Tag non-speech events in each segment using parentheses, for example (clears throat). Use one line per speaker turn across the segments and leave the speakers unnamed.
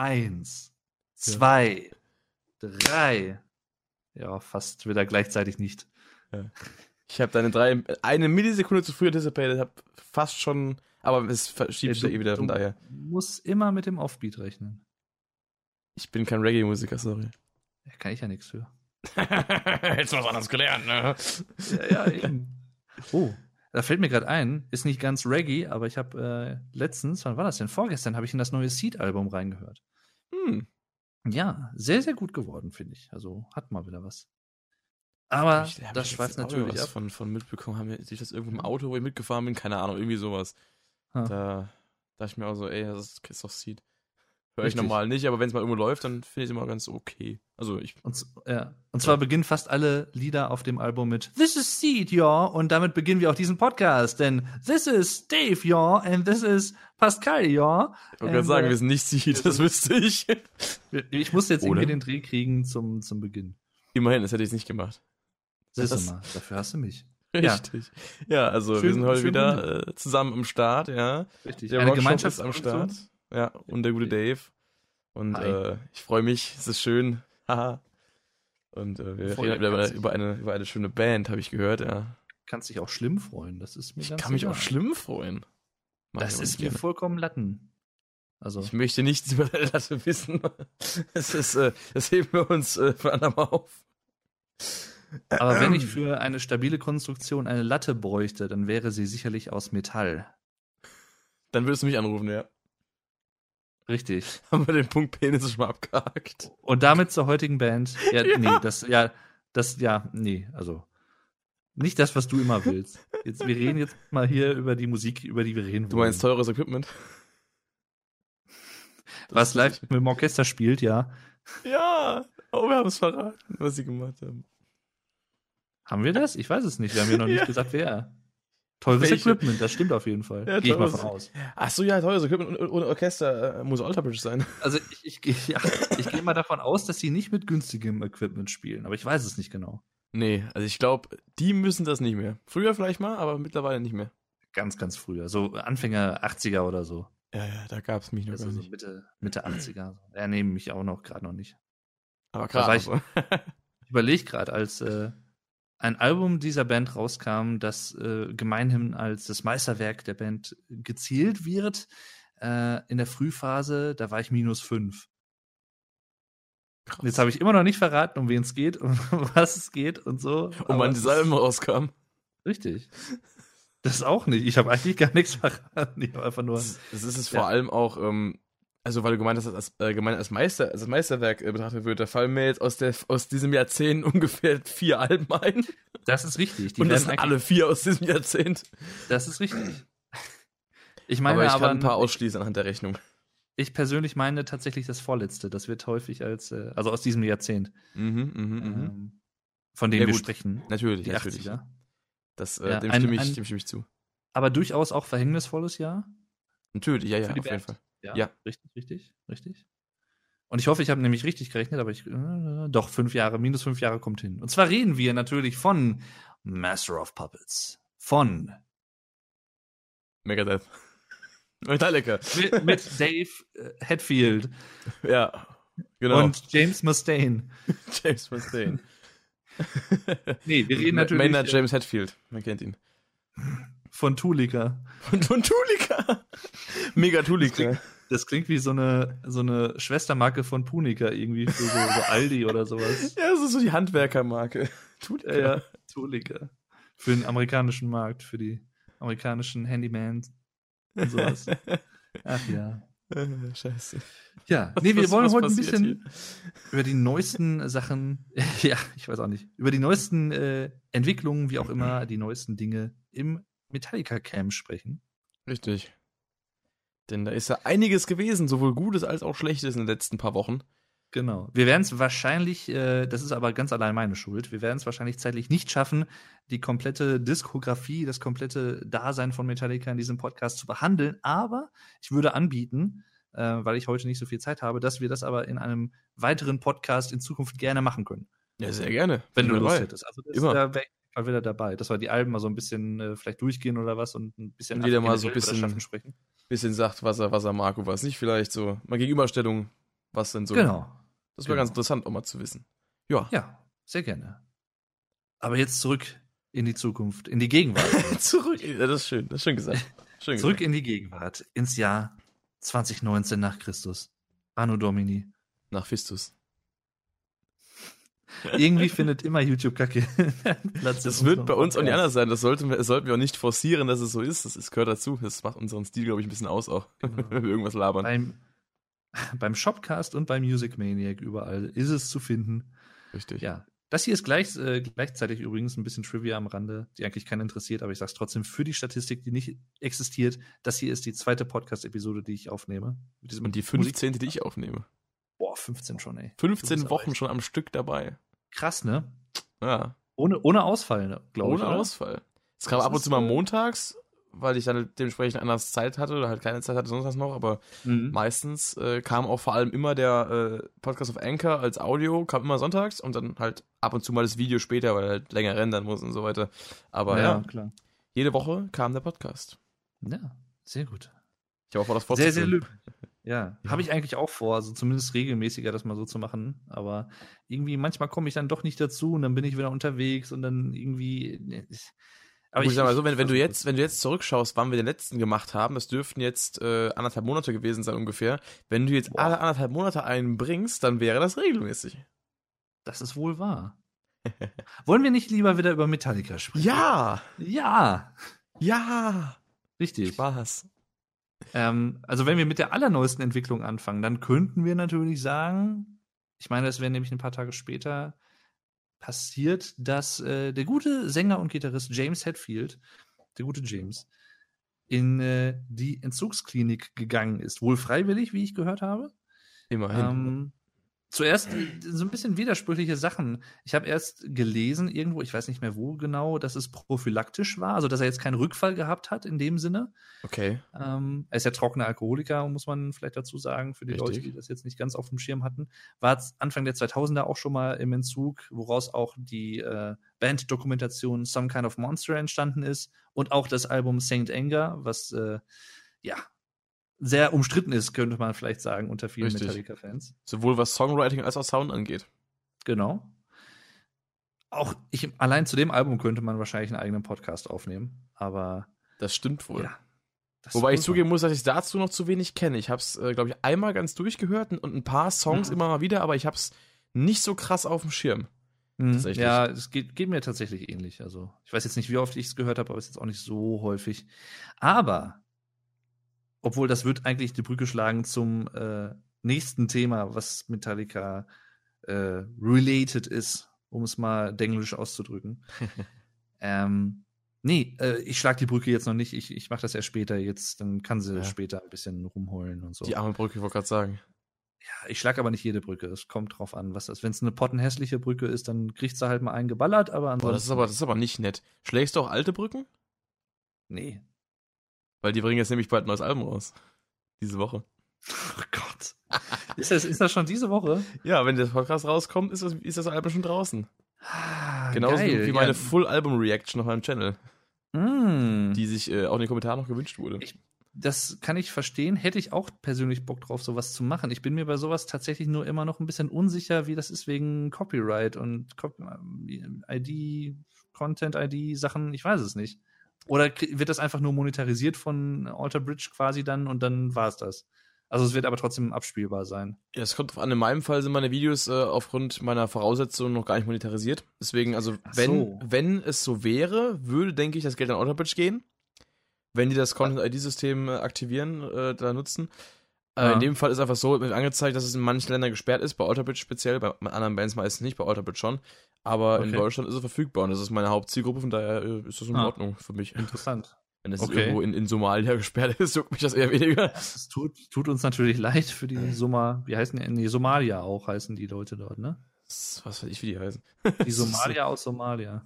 Eins, zwei, drei. Ja, fast wieder gleichzeitig nicht.
Ja. Ich habe deine drei eine Millisekunde zu früh anticipated, habe fast schon, aber es verschiebt sich ja eh wieder von daher.
Du musst immer mit dem Offbeat rechnen.
Ich bin kein Reggae-Musiker, sorry.
Da kann ich ja nichts für. (laughs)
Hättest du was anderes gelernt, ne?
Ja, ja, eben. Oh, da fällt mir gerade ein, ist nicht ganz Reggae, aber ich habe äh, letztens, wann war das denn? Vorgestern habe ich in das neue Seed-Album reingehört.
Hm.
Ja, sehr, sehr gut geworden, finde ich. Also hat mal wieder was. Aber
Ich-
das schweift natürlich
was
ab.
Von, von mitbekommen, haben wir, ich das irgendwo im Auto, wo ich mitgefahren bin, keine Ahnung, irgendwie sowas.
Ha.
Da dachte ich mir auch so, ey, das ist, ist doch Seed. Höre ich normal nicht, aber wenn es mal irgendwo läuft, dann finde ich es immer ganz okay. Also ich,
Und, ja. und zwar beginnen fast alle Lieder auf dem Album mit This is Seed, ja. Und damit beginnen wir auch diesen Podcast. Denn This is Dave, ja. And this is Pascal, ja.
ich wollte gerade sagen,
äh,
wir sind nicht Seed, das (laughs) wüsste ich.
Ich muss jetzt
Oder?
irgendwie den Dreh kriegen zum, zum Beginn.
Immerhin, das hätte ich nicht gemacht.
Siehst du
Das-
mal, dafür hast du mich. (laughs) Ja.
Richtig. Ja, also wir
Schön-
sind heute wieder äh, zusammen am Start, ja.
Richtig.
Der
Eine
Rockshop
Gemeinschaft
ist am Start. Ja, und der gute Dave. Und äh, ich freue mich, es ist schön. (laughs) Haha. und äh, wir
Voll
reden über,
herzlich.
über, eine, über eine schöne Band, habe ich gehört, ja.
Kannst dich auch schlimm freuen. Das ist mir
Ich
ganz
kann mich
egal.
auch schlimm freuen. Mach ich
Das
aber
ist mir
gerne.
vollkommen Latten. Also,
Ich möchte nichts (laughs) über deine Latte wissen. (laughs) Das ist, äh, das heben wir uns äh, für andermal auf.
aber wenn ich (clears throat) für eine stabile Konstruktion eine Latte bräuchte, dann wäre sie sicherlich aus Metall.
Dann würdest du mich anrufen, ja.
Richtig. (laughs)
Haben wir den Punkt Penis schon mal abgehakt.
Und damit zur heutigen Band. Ja, (laughs)
Ja.
nee, das, ja, das, ja, nee, also. Nicht das, was du immer willst. Jetzt, wir reden jetzt mal hier über die Musik, über die wir reden
Du meinst teures Equipment? (laughs)
Was live mit dem Orchester spielt, ja.
Ja. Oh, wir haben es verraten, was sie gemacht haben.
Haben wir das? Ich weiß es nicht. Wir haben ja noch nicht
Ja.
gesagt, wer. Teures
Welche?
Equipment, das stimmt auf jeden Fall.
Ja,
Gehe ich mal von aus.
Ach so, ja, teures Equipment und- ohne Orchester äh, muss Alter Bridge sein. (laughs)
Also ich, ich, gehe- ja, ich gehe mal davon aus, dass sie nicht mit günstigem Equipment spielen, aber ich weiß es nicht genau.
Nee, also ich glaube, die müssen das nicht mehr. Früher vielleicht mal, aber mittlerweile nicht mehr.
Ganz, ganz früher. So Anfänger 80er oder so.
Ja, ja, da gab es mich noch
Also
gar
so
nicht.
Mitte, Mitte 80er. Ja, nee, mich auch noch, gerade noch nicht.
Aber gerade
ich-. (laughs) Ich überlege gerade, als äh, ein Album dieser Band rauskam, das äh, gemeinhin als das Meisterwerk der Band gezielt wird, äh, in der Frühphase, da war ich minus fünf. Jetzt habe ich immer noch nicht verraten, um wen es geht und (laughs) um was es geht und so.
Und
aber
wann die
es-
Salben rauskam.
Richtig. Das auch nicht. Ich habe eigentlich gar nichts (laughs) verraten. Ich habe einfach nur.
Das, das ist es
Ja.
vor allem auch, ähm, also weil du gemeint hast, dass als, äh, gemeint als Meister, als Meisterwerk äh, betrachtet wird, da fallen mir jetzt aus, der, aus diesem Jahrzehnt (laughs) ungefähr vier Alben ein.
Das ist richtig. Die
und das sind alle vier aus diesem Jahrzehnt.
Das ist richtig. Ich meine
aber ich
aber,
kann ein paar ausschließen anhand der Rechnung.
ich persönlich meine tatsächlich das vorletzte. Das wird häufig als, äh, also aus diesem Jahrzehnt,
Mhm, mhm, mhm.
ähm, von dem
Ja,
wir
gut.
sprechen.
Natürlich, natürlich.
80er.
Das, äh,
Ja,
dem,
ein-
stimme ich,
ein-
dem stimme ich zu.
Aber durchaus auch verhängnisvolles Jahr.
Natürlich, ja, ja, auf
die
jeden
Band.
Fall.
Ja,
Ja.
richtig, richtig, richtig. Und ich hoffe, ich habe nämlich richtig gerechnet, aber ich, äh, doch, fünf Jahre, minus fünf Jahre kommt hin. Und zwar reden wir natürlich von Master of Puppets. Von,
Megadeth. (laughs) Metallica.
mit, mit Dave äh, Hetfield
Ja, genau.
und James Mustaine. (laughs)
James Mustaine.
Nee, wir reden natürlich
Maynard
äh,
James Hetfield, man kennt ihn.
Von Tulika.
Und von Tulika. Mega Tulika.
Das klingt wie so eine, so eine Schwestermarke von Punica irgendwie für so, so Aldi oder sowas.
Ja, das ist so die Handwerkermarke. Tulika.
Ja, ja, Tulika. Für den amerikanischen Markt, für die amerikanischen Handymans und sowas. Ach ja. (laughs)
Scheiße.
Ja,
Was-
nee, wir
was-
wollen
was
heute ein bisschen über die neuesten Sachen, (laughs) ja, ich weiß auch nicht, über die neuesten äh, Entwicklungen, wie auch immer, die neuesten Dinge im Metallica-Camp sprechen.
Richtig. Denn da ist ja einiges gewesen, sowohl Gutes als auch Schlechtes in den letzten paar Wochen.
Genau. Wir werden es wahrscheinlich, äh, das ist aber ganz allein meine Schuld, wir werden es wahrscheinlich zeitlich nicht schaffen, die komplette Diskografie, das komplette Dasein von Metallica in diesem Podcast zu behandeln. Aber ich würde anbieten, äh, weil ich heute nicht so viel Zeit habe, dass wir das aber in einem weiteren Podcast in Zukunft gerne machen können.
Ja, sehr gerne.
Wenn du
Bin
Lust
dabei.
hättest. Also das,
Immer.
da wäre ich mal wieder dabei, dass wir die Alben mal so ein bisschen äh, vielleicht durchgehen oder was und ein bisschen
Und jeder mal so ein
das
bisschen-
sprechen.
Bisschen sagt, was er, was er mag und was nicht vielleicht so. Mal Gegenüberstellung. was denn so.
Genau.
Das wäre
genau.
ganz interessant, auch mal zu wissen. Ja.
Ja, sehr gerne. Aber jetzt zurück in die Zukunft, in die Gegenwart. (laughs)
Zurück. Ja, das ist schön, das ist schön gesagt. Schön
zurück in die Gegenwart, ins Jahr 2019 nach Christus. Anno Domini.
Nach Fistus.
Irgendwie findet immer YouTube-Kacke Platz. (laughs)
Das wird bei uns auch nicht anders sein. Das sollten wir, das sollten wir auch nicht forcieren, dass es so ist. Das ist, gehört dazu. Das macht unseren Stil, glaube ich, ein bisschen aus auch. (laughs)
Genau.
Wenn wir irgendwas labern.
Beim, (laughs) beim Shopcast und beim Music Maniac überall ist es zu finden.
Richtig.
Ja. Das hier ist gleich, äh, gleichzeitig übrigens ein bisschen Trivia am Rande, die eigentlich keinen interessiert, aber ich sage es trotzdem für die Statistik, die nicht existiert. Das hier ist die zweite Podcast-Episode, die ich aufnehme.
Und die
Musik-
15. die ich aufnehme.
Boah, 15 schon, ey. Du
15
bist aber
Wochen schon am Stück dabei.
Krass, ne?
Ja.
Ohne, ohne Ausfall, ne, glaube ich.
Ohne? Ausfall. Es kam ab und zu mal montags, weil ich dann dementsprechend anders Zeit hatte oder halt keine Zeit hatte, sonst was noch, aber
Mhm.
meistens äh, kam auch vor allem immer der äh, Podcast auf Anchor als Audio, kam immer sonntags und dann halt ab und zu mal das Video später, weil er halt länger rendern muss und so weiter. Aber ja,
ja, klar.
jede Woche kam der Podcast.
Ja, sehr gut.
Ich habe auch vor, das
Sehr, sehr
fortzuführen.
Ja,
Ja.
habe ich eigentlich auch vor, also zumindest regelmäßiger das mal so zu machen. Aber irgendwie manchmal komme ich dann doch nicht dazu und dann bin ich wieder unterwegs und dann irgendwie. ne, ich-
Aber ich sag mal so, wenn, wenn du jetzt, wenn du jetzt zurückschaust, wann wir den letzten gemacht haben, das dürften jetzt äh, anderthalb Monate gewesen sein ungefähr. Wenn du jetzt
Boah.
alle anderthalb Monate einen bringst, dann wäre das regelmäßig.
Das ist wohl wahr. (laughs) Wollen wir nicht lieber wieder über Metallica sprechen?
Ja!
Ja,
Ja!
richtig.
Spaß.
Ähm, also wenn wir mit der allerneuesten Entwicklung anfangen, dann könnten wir natürlich sagen, ich meine, es wäre nämlich ein paar Tage später passiert, dass äh, der gute Sänger und Gitarrist James Hetfield, der gute James, in äh, die Entzugsklinik gegangen ist. Wohl freiwillig, wie ich gehört habe.
Immerhin.
Ähm, zuerst so ein bisschen widersprüchliche Sachen. Ich habe erst gelesen irgendwo, ich weiß nicht mehr wo genau, dass es prophylaktisch war, also dass er jetzt keinen Rückfall gehabt hat in dem Sinne.
okay.
Ähm, er ist ja trockener Alkoholiker, muss man vielleicht dazu sagen, für die
Richtig.
Leute, die das jetzt nicht ganz auf dem Schirm hatten. War Anfang der 2000er auch schon mal im Entzug, woraus auch die äh, Band-Dokumentation Some Kind of Monster entstanden ist und auch das Album Saint Anger, was äh, ja sehr umstritten ist, könnte man vielleicht sagen, unter vielen. Metallica-Fans.
Sowohl was Songwriting als auch Sound angeht.
Genau. Auch ich, allein zu dem Album könnte man wahrscheinlich einen eigenen Podcast aufnehmen, aber
Das stimmt wohl.
ja. das
Wobei ich zugeben muss, dass ich dazu noch zu wenig kenne. Ich habe es, äh, glaube ich, einmal ganz durchgehört und ein paar Songs
Mhm.
immer mal wieder, aber ich habe es nicht so krass auf dem Schirm.
Mhm.
Tatsächlich.
Ja, es geht, geht mir tatsächlich ähnlich. Also, ich weiß jetzt nicht, wie oft ich es gehört habe, aber es ist jetzt auch nicht so häufig. Aber, obwohl das wird eigentlich die Brücke schlagen zum äh, nächsten Thema, was Metallica äh, related ist, um es mal denglisch auszudrücken. (laughs) ähm, nee, äh, ich schlag die Brücke jetzt noch nicht. Ich, ich mache das erst später jetzt. Dann kann sie
Ja.
später ein bisschen rumheulen und so.
Die arme Brücke, ich wollte gerade sagen.
Ja, ich schlag aber nicht jede Brücke. Es kommt drauf an, was das. Wenn es eine pottenhässliche Brücke ist, dann kriegt sie halt mal einen geballert, aber ansonsten.
Boah, das ist aber, das ist aber nicht nett. Schlägst du auch alte Brücken?
Nee.
Weil die bringen jetzt nämlich bald ein neues Album raus. Diese Woche.
Oh Gott. ist, das, ist das schon diese Woche?
Ja, wenn der Podcast rauskommt, ist das, ist das Album schon draußen.
Ah,
Genauso
geil.
wie meine
ja.
Full-Album-Reaction auf meinem Channel,
Mm.
die sich äh, auch in den Kommentaren noch gewünscht wurde.
Ich- Das kann ich verstehen. Hätte ich auch persönlich Bock drauf, sowas zu machen. Ich bin mir bei sowas tatsächlich nur immer noch ein bisschen unsicher, wie das ist wegen Copyright und Cop ID, Content-ID-Sachen. Ich weiß es nicht. Oder wird das einfach nur monetarisiert von Alter Bridge quasi dann und dann war es das? Also es wird aber trotzdem abspielbar sein.
Ja, es kommt drauf an. In meinem Fall sind meine Videos äh, aufgrund meiner Voraussetzungen noch gar nicht monetarisiert. Deswegen, also, wenn,
so.
wenn es so wäre, würde, denke ich, das Geld an Autobridge gehen. Wenn die das Content-ID-System äh, aktivieren, äh, da nutzen. Äh,
Ja.
In dem Fall ist einfach so, angezeigt, dass es in manchen Ländern gesperrt ist, bei Autobridge speziell, bei anderen Bands meistens nicht, bei Autobridge schon. Aber in
Okay.
Deutschland ist es verfügbar und das ist meine Hauptzielgruppe, von daher äh, ist das in
Ah.
Ordnung für mich.
Interessant. (laughs)
Wenn es
Okay.
irgendwo in, in Somalia (laughs) gesperrt ist, juckt mich das eher weniger. (laughs)
Es tut, tut uns natürlich leid für die Soma, wie heißen die? Nee, Somalia auch heißen die Leute dort, ne?
Was weiß ich, wie die heißen.
Die Somalia aus Somalia.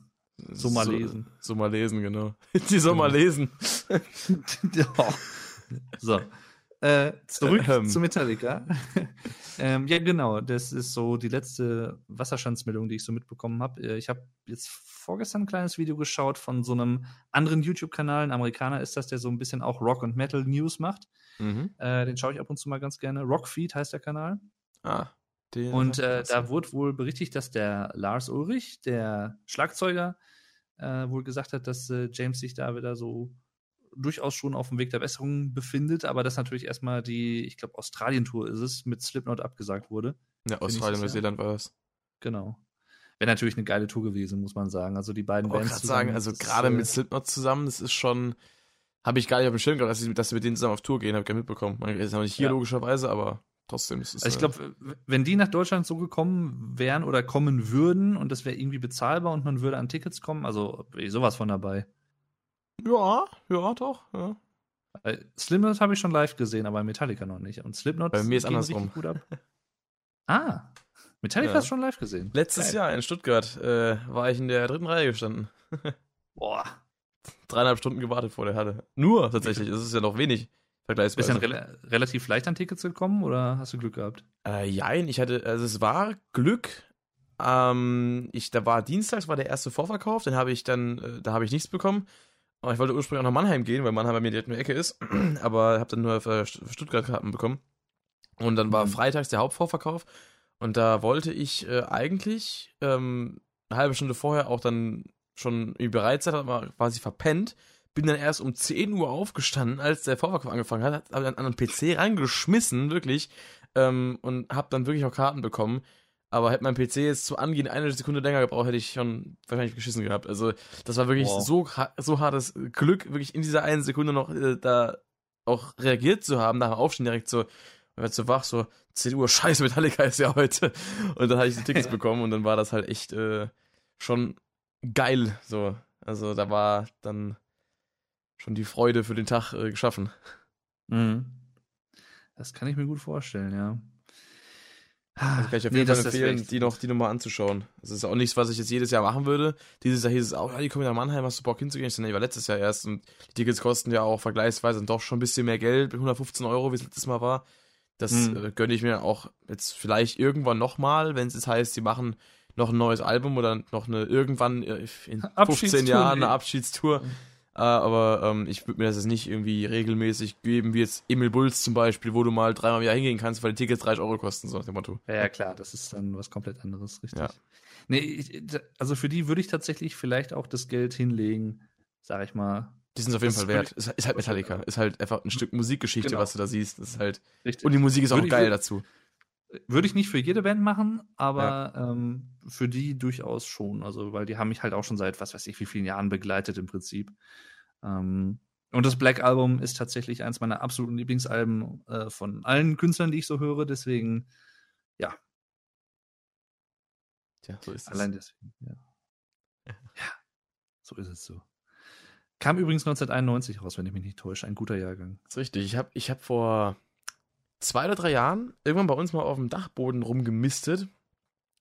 Somalesen.
So, Somalesen, genau. Die Somalesen.
Ja. so. Äh, zurück
Ähm.
zu Metallica. (laughs) ähm, ja, genau. Das ist so die letzte Wasserstandsmeldung, die ich so mitbekommen habe. Äh, Ich habe jetzt vorgestern ein kleines Video geschaut von so einem anderen YouTube-Kanal. Ein Amerikaner ist das, der so ein bisschen auch Rock und Metal News macht.
Mhm.
Äh, den schaue ich ab und zu mal ganz gerne. Rockfeed heißt der Kanal.
Ah, den
Und äh, da wurde wohl berichtigt, dass der Lars Ulrich, der Schlagzeuger, äh, wohl gesagt hat, dass äh, James sich da wieder so durchaus schon auf dem Weg der Besserung befindet, aber dass natürlich erstmal die, ich glaube, Australien-Tour ist es, mit Slipknot abgesagt wurde.
ja,
ich
Australien,
das.
Neuseeland war das.
Genau. Wäre natürlich eine geile Tour gewesen, muss man sagen. Also die beiden
Ich wollte
Bands
gerade sagen, also
das
gerade
äh,
mit Slipknot zusammen, das ist schon, habe ich gar nicht auf dem Schirm gehabt, dass sie, dass sie mit denen zusammen auf Tour gehen, habe ich gar mitbekommen. Man ist aber nicht hier
Ja.
logischerweise, aber trotzdem. Das ist
Also ich
äh,
glaube, wenn die nach Deutschland so gekommen wären oder kommen würden und das wäre irgendwie bezahlbar und man würde an Tickets kommen, also ich sowas von dabei.
Ja, ja, doch, ja.
Weil Slipknot habe ich schon live gesehen, aber Metallica noch nicht. Und Slipknot
Bei mir ist andersrum.
gut ab. (laughs) Ah, Metallica
Ja.
hast du schon live gesehen.
Letztes
Geil.
Jahr in Stuttgart äh, war ich in der dritten Reihe gestanden. (laughs)
Boah,
Dreieinhalb Stunden gewartet vor der Halle. Nur tatsächlich, das ist ja noch wenig
bist du
vergleichsweise.
dann rela relativ leicht an Tickets gekommen oder hast du Glück gehabt?
Äh, jein, ich hatte, also es war Glück. Ähm, ich, da war Dienstags war der erste Vorverkauf, den habe ich dann, äh, da habe ich nichts bekommen. Aber ich wollte ursprünglich auch nach Mannheim gehen, weil Mannheim bei mir direkt in der Ecke ist. (clears throat) Aber habe dann nur für für Stuttgart Karten bekommen. Und dann war
Mhm.
freitags der Hauptvorverkauf. Und da wollte ich äh, eigentlich ähm, eine halbe Stunde vorher auch dann schon irgendwie bereit sein, aber quasi verpennt. Bin dann erst um 10 Uhr aufgestanden, als der Vorverkauf angefangen hat, habe dann an den PC reingeschmissen, wirklich, ähm, und habe dann wirklich auch Karten bekommen. Aber hätte mein PC jetzt zu angehen eine Sekunde länger gebraucht, hätte ich schon wahrscheinlich geschissen gehabt. Also das war wirklich
Wow.
so, so hartes Glück, wirklich in dieser einen Sekunde noch äh, da auch reagiert zu haben, nach dem Aufstehen direkt so, man wird so wach, so 10 Uhr, (laughs) scheiße, Metallica ist ja heute. Und dann hatte ich die Tickets (laughs) bekommen und dann war das halt echt äh, schon geil. So. Also da war dann schon die Freude für den Tag äh, geschaffen.
Mhm. Das kann ich mir gut vorstellen, ja.
Also kann ich auf
Nee,
jeden Fall
das- das
empfehlen, die noch, die noch mal anzuschauen. Das ist auch nichts, was ich jetzt jedes Jahr machen würde. Dieses Jahr hieß es auch, ja, die kommen nach Mannheim, hast du Bock hinzugehen? Ich dachte, nee, war letztes Jahr erst und die Tickets kosten ja auch vergleichsweise doch schon ein bisschen mehr Geld, 115 Euro, wie es letztes Mal war. Das
Mhm.
äh, gönne ich mir auch jetzt vielleicht irgendwann nochmal, wenn es jetzt heißt, sie machen noch ein neues Album oder noch eine irgendwann äh, in 15
Abschiedstour,
Jahren
nee.
eine Abschiedstour. Äh, aber ähm, ich würde mir das jetzt nicht irgendwie regelmäßig geben, wie jetzt Emil Bulls zum Beispiel, wo du mal dreimal im Jahr hingehen kannst, weil die Tickets 30 Euro kosten, so nach dem Motto.
Ja, ja, klar, das ist dann was komplett anderes, richtig.
Ja.
Nee, ich, also für die würde ich tatsächlich vielleicht auch das Geld hinlegen, sag ich mal.
Die sind es auf jeden Fall wert. Ist, ist halt Metallica. Ist halt einfach ein Stück Musikgeschichte,
Genau.
was du da siehst. Ist halt.
Richtig.
Und die Musik ist auch
Würde ich-
geil dazu.
Würde ich nicht für jede Band machen, aber ähm, für die durchaus schon. Also, weil die haben mich halt auch schon seit was weiß ich wie vielen Jahren begleitet im Prinzip. Ähm, und das Black Album ist tatsächlich eins meiner absoluten Lieblingsalben äh, von allen Künstlern, die ich so höre. Deswegen,
Tja, so ist es.
allein deswegen, ja. Ja, so ist es so. Kam übrigens 1991 raus, wenn ich mich nicht täusche. Ein guter Jahrgang.
Das ist richtig. Ich habe ich hab vor zwei oder drei Jahren irgendwann bei uns mal auf dem Dachboden rumgemistet.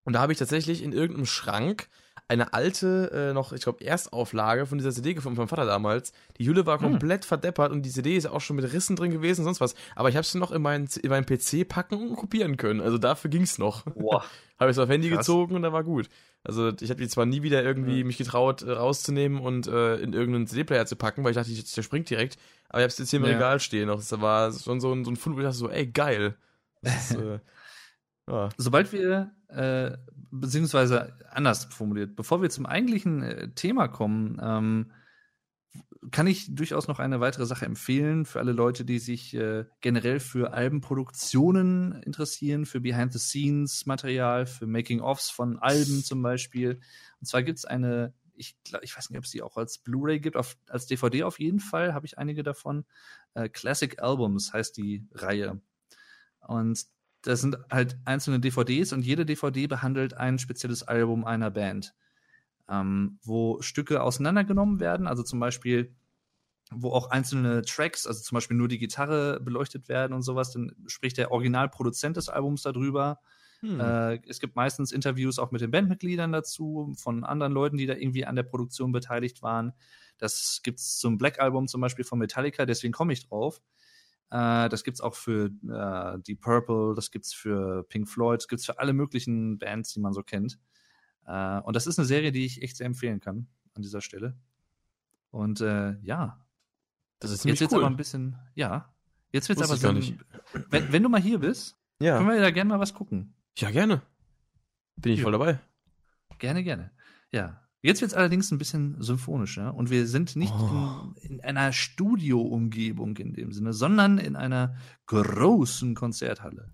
Und da habe ich tatsächlich in irgendeinem Schrank eine alte, äh, noch, ich glaube, Erstauflage von dieser CD gefunden, von meinem Vater damals. Die Hülle war
Hm.
komplett verdeppert und die CD ist auch schon mit Rissen drin gewesen und sonst was. Aber ich habe sie noch in meinen, in meinen PC packen und kopieren können. Also dafür ging's noch.
Boah. (laughs)
Habe ich es auf Handy
Krass.
gezogen und da war gut. Also ich habe die zwar nie wieder irgendwie
Ja.
mich getraut äh, rauszunehmen und äh, in irgendeinen CD-Player zu packen, weil ich dachte, ich- der springt direkt. Aber ich habe es jetzt hier im
Ja.
Regal stehen noch. Das war schon so ein, so ein Fund, wo ich dachte so, ey, geil. Das ist, (laughs) äh, ja.
Sobald wir, äh, beziehungsweise anders formuliert, bevor wir zum eigentlichen äh, Thema kommen, ähm, kann ich durchaus noch eine weitere Sache empfehlen für alle Leute, die sich äh, generell für Albenproduktionen interessieren, für Behind-the-Scenes-Material, für Making-ofs von Alben zum Beispiel. Und zwar gibt es eine, ich, ich weiß nicht, ob es die auch als Blu-ray gibt, auf, als DVD auf jeden Fall habe ich einige davon. Äh, Classic Albums heißt die Reihe. Und das sind halt einzelne DVDs und jede DVD behandelt ein spezielles Album einer Band, ähm, wo Stücke auseinandergenommen werden, also zum Beispiel, wo auch einzelne Tracks, also zum Beispiel nur die Gitarre beleuchtet werden und sowas, dann spricht der Originalproduzent des Albums darüber.
Hm.
Äh, es gibt meistens Interviews auch mit den Bandmitgliedern dazu, von anderen Leuten, die da irgendwie an der Produktion beteiligt waren. Das gibt's zum Black Album zum Beispiel von Metallica, deswegen komme ich drauf. Äh, das gibt's auch für äh, die Purple, das gibt's für Pink Floyd, das gibt's für alle möglichen Bands, die man so kennt. Äh, und das ist eine Serie, die ich echt sehr empfehlen kann an dieser Stelle. Und äh, ja,
das ist
jetzt
cool.
aber ein bisschen, ja, jetzt wird's
Wusste
aber so, wenn, wenn du mal hier bist,
Ja.
Können wir da gerne mal was gucken.
Ja, gerne. Bin ich
Ja.
voll dabei.
Gerne, gerne. Ja. Jetzt wird es allerdings ein bisschen symphonischer und wir sind nicht
Oh.
in, in einer Studioumgebung in dem Sinne, sondern in einer großen Konzerthalle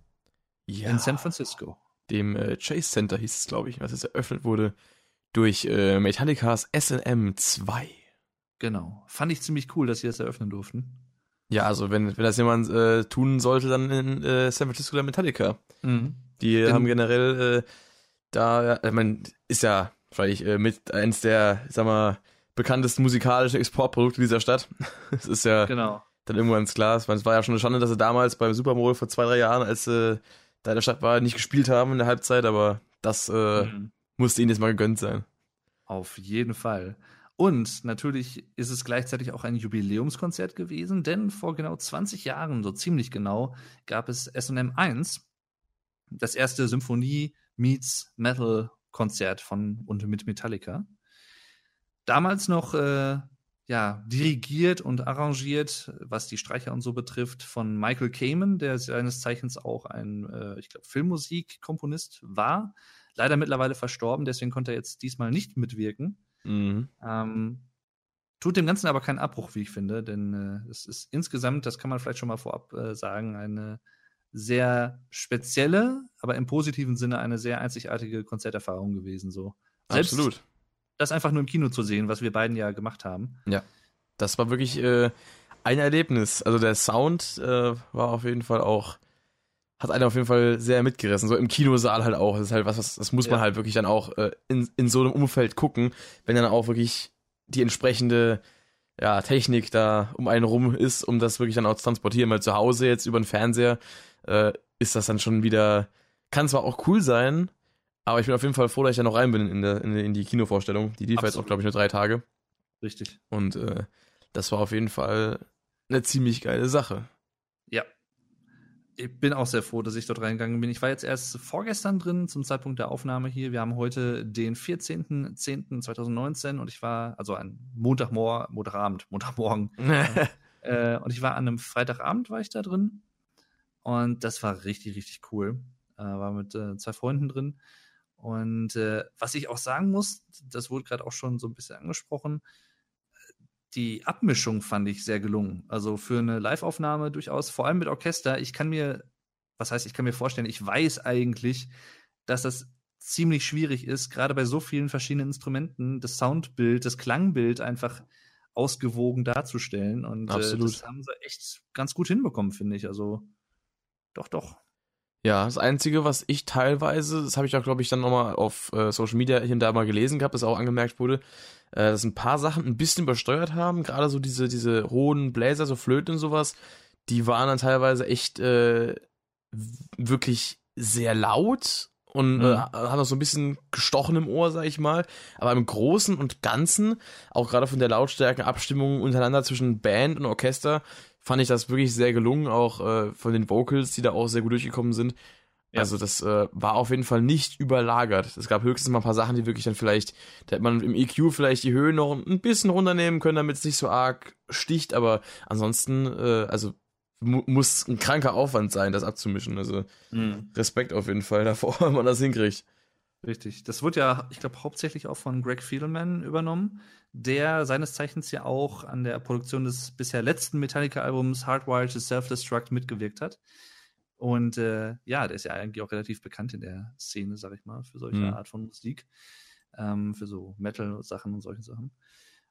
Ja.
in San Francisco.
dem äh, Chase Center hieß es, glaube ich, was jetzt eröffnet wurde durch äh, Metallicas SNM 2.
Genau. Fand ich ziemlich cool, dass sie das eröffnen durften.
Ja, also wenn, wenn das jemand äh, tun sollte, dann in äh, San Francisco der Metallica. Die
Gen-
haben generell äh, da, ich meine, ist ja wahrscheinlich äh, mit eins der, sag mal, bekanntesten musikalischen Exportprodukte dieser Stadt. (laughs) Es ist ja
Genau.
dann irgendwann ins Glas. Es war ja schon eine Schande, dass sie damals beim Super Bowl vor zwei, drei Jahren, als äh, da in der Stadt war, nicht gespielt haben in der Halbzeit, aber das äh,
Mhm.
musste ihnen jetzt mal gegönnt sein.
Auf jeden Fall. Und natürlich ist es gleichzeitig auch ein Jubiläumskonzert gewesen, denn vor genau 20 Jahren, so ziemlich genau, gab es SM 1, das erste Symphonie meets Metal Konzert von und mit Metallica. Damals noch äh, ja, dirigiert und arrangiert, was die Streicher und so betrifft, von Michael Kamen, der seines Zeichens auch ein, äh, ich glaube, Filmmusikkomponist war. Leider mittlerweile verstorben, deswegen konnte er jetzt diesmal nicht mitwirken.
Mhm.
Ähm, tut dem Ganzen aber keinen Abbruch, wie ich finde, denn äh, es ist insgesamt, das kann man vielleicht schon mal vorab äh, sagen, eine sehr spezielle, aber im positiven Sinne eine sehr einzigartige Konzerterfahrung gewesen. So. Selbst
Absolut.
das einfach nur im Kino zu sehen, was wir beiden ja gemacht haben.
Das war wirklich äh, ein Erlebnis. Also der Sound äh, war auf jeden Fall auch, hat einen auf jeden Fall sehr mitgerissen. So im Kinosaal halt auch. Das ist halt was, was das muss man
Ja.
halt wirklich dann auch äh, in, in so einem Umfeld gucken, wenn dann auch wirklich die entsprechende ja, Technik da um einen rum ist, um das wirklich dann auch zu transportieren. Weil zu Hause jetzt über den Fernseher äh, ist das dann schon wieder, kann zwar auch cool sein, aber ich bin auf jeden Fall froh, dass ich da noch rein bin in, der, in, in die Kinovorstellung. Die lief jetzt auch, glaube ich, nur drei Tage.
Richtig.
Und äh, das war auf jeden Fall eine ziemlich geile Sache.
Ja. Ich bin auch sehr froh, dass ich dort reingegangen bin. Ich war jetzt erst vorgestern drin zum Zeitpunkt der Aufnahme hier. Wir haben heute den 14.10.2019 und ich war, also ein Montagmorgen, Montagabend, Montagmorgen. (laughs) Äh, und ich war an einem Freitagabend war ich da drin. Und das war richtig, richtig cool. Äh, war mit äh, zwei Freunden drin. Und äh, was ich auch sagen muss, das wurde gerade auch schon so ein bisschen angesprochen, die Abmischung fand ich sehr gelungen. Also für eine Live-Aufnahme durchaus, vor allem mit Orchester. Ich kann mir, was heißt, ich kann mir vorstellen, ich weiß eigentlich, dass das ziemlich schwierig ist, gerade bei so vielen verschiedenen Instrumenten, das Soundbild, das Klangbild einfach ausgewogen darzustellen. Und
Absolut.
Äh, das haben sie echt ganz gut hinbekommen, finde ich. Also doch, doch.
Ja, das Einzige, was ich teilweise, das habe ich auch, glaube ich, dann nochmal auf äh, Social Media hier und da mal gelesen gehabt, dass auch angemerkt wurde, äh, dass ein paar Sachen ein bisschen übersteuert haben. Gerade so diese, diese hohen Bläser, so Flöten und sowas, die waren dann teilweise echt äh, wirklich sehr laut und
Mhm.
äh, haben auch so ein bisschen gestochen im Ohr, sag ich mal. Aber im Großen und Ganzen, auch gerade von der Lautstärkenabstimmung untereinander zwischen Band und Orchester, fand ich das wirklich sehr gelungen, auch äh, von den Vocals, die da auch sehr gut durchgekommen sind.
Ja.
Also das äh, war auf jeden Fall nicht überlagert. Es gab höchstens mal ein paar Sachen, die wirklich dann vielleicht, da hätte man im EQ vielleicht die Höhe noch ein bisschen runternehmen können, damit es nicht so arg sticht, aber ansonsten, äh, also mu muss ein kranker Aufwand sein, das abzumischen. Also Respekt auf jeden Fall davor, (laughs) wenn man das hinkriegt.
Richtig. Das wurde ja, ich glaube, hauptsächlich auch von Greg Fiedelman übernommen, der seines Zeichens ja auch an der Produktion des bisher letzten Metallica-Albums Hardwired to Self-Destruct mitgewirkt hat. Und äh, ja, der ist ja eigentlich auch relativ bekannt in der Szene, sag ich mal, für solche
Mhm.
Art von Musik. Ähm, für so Metal-Sachen und solche Sachen.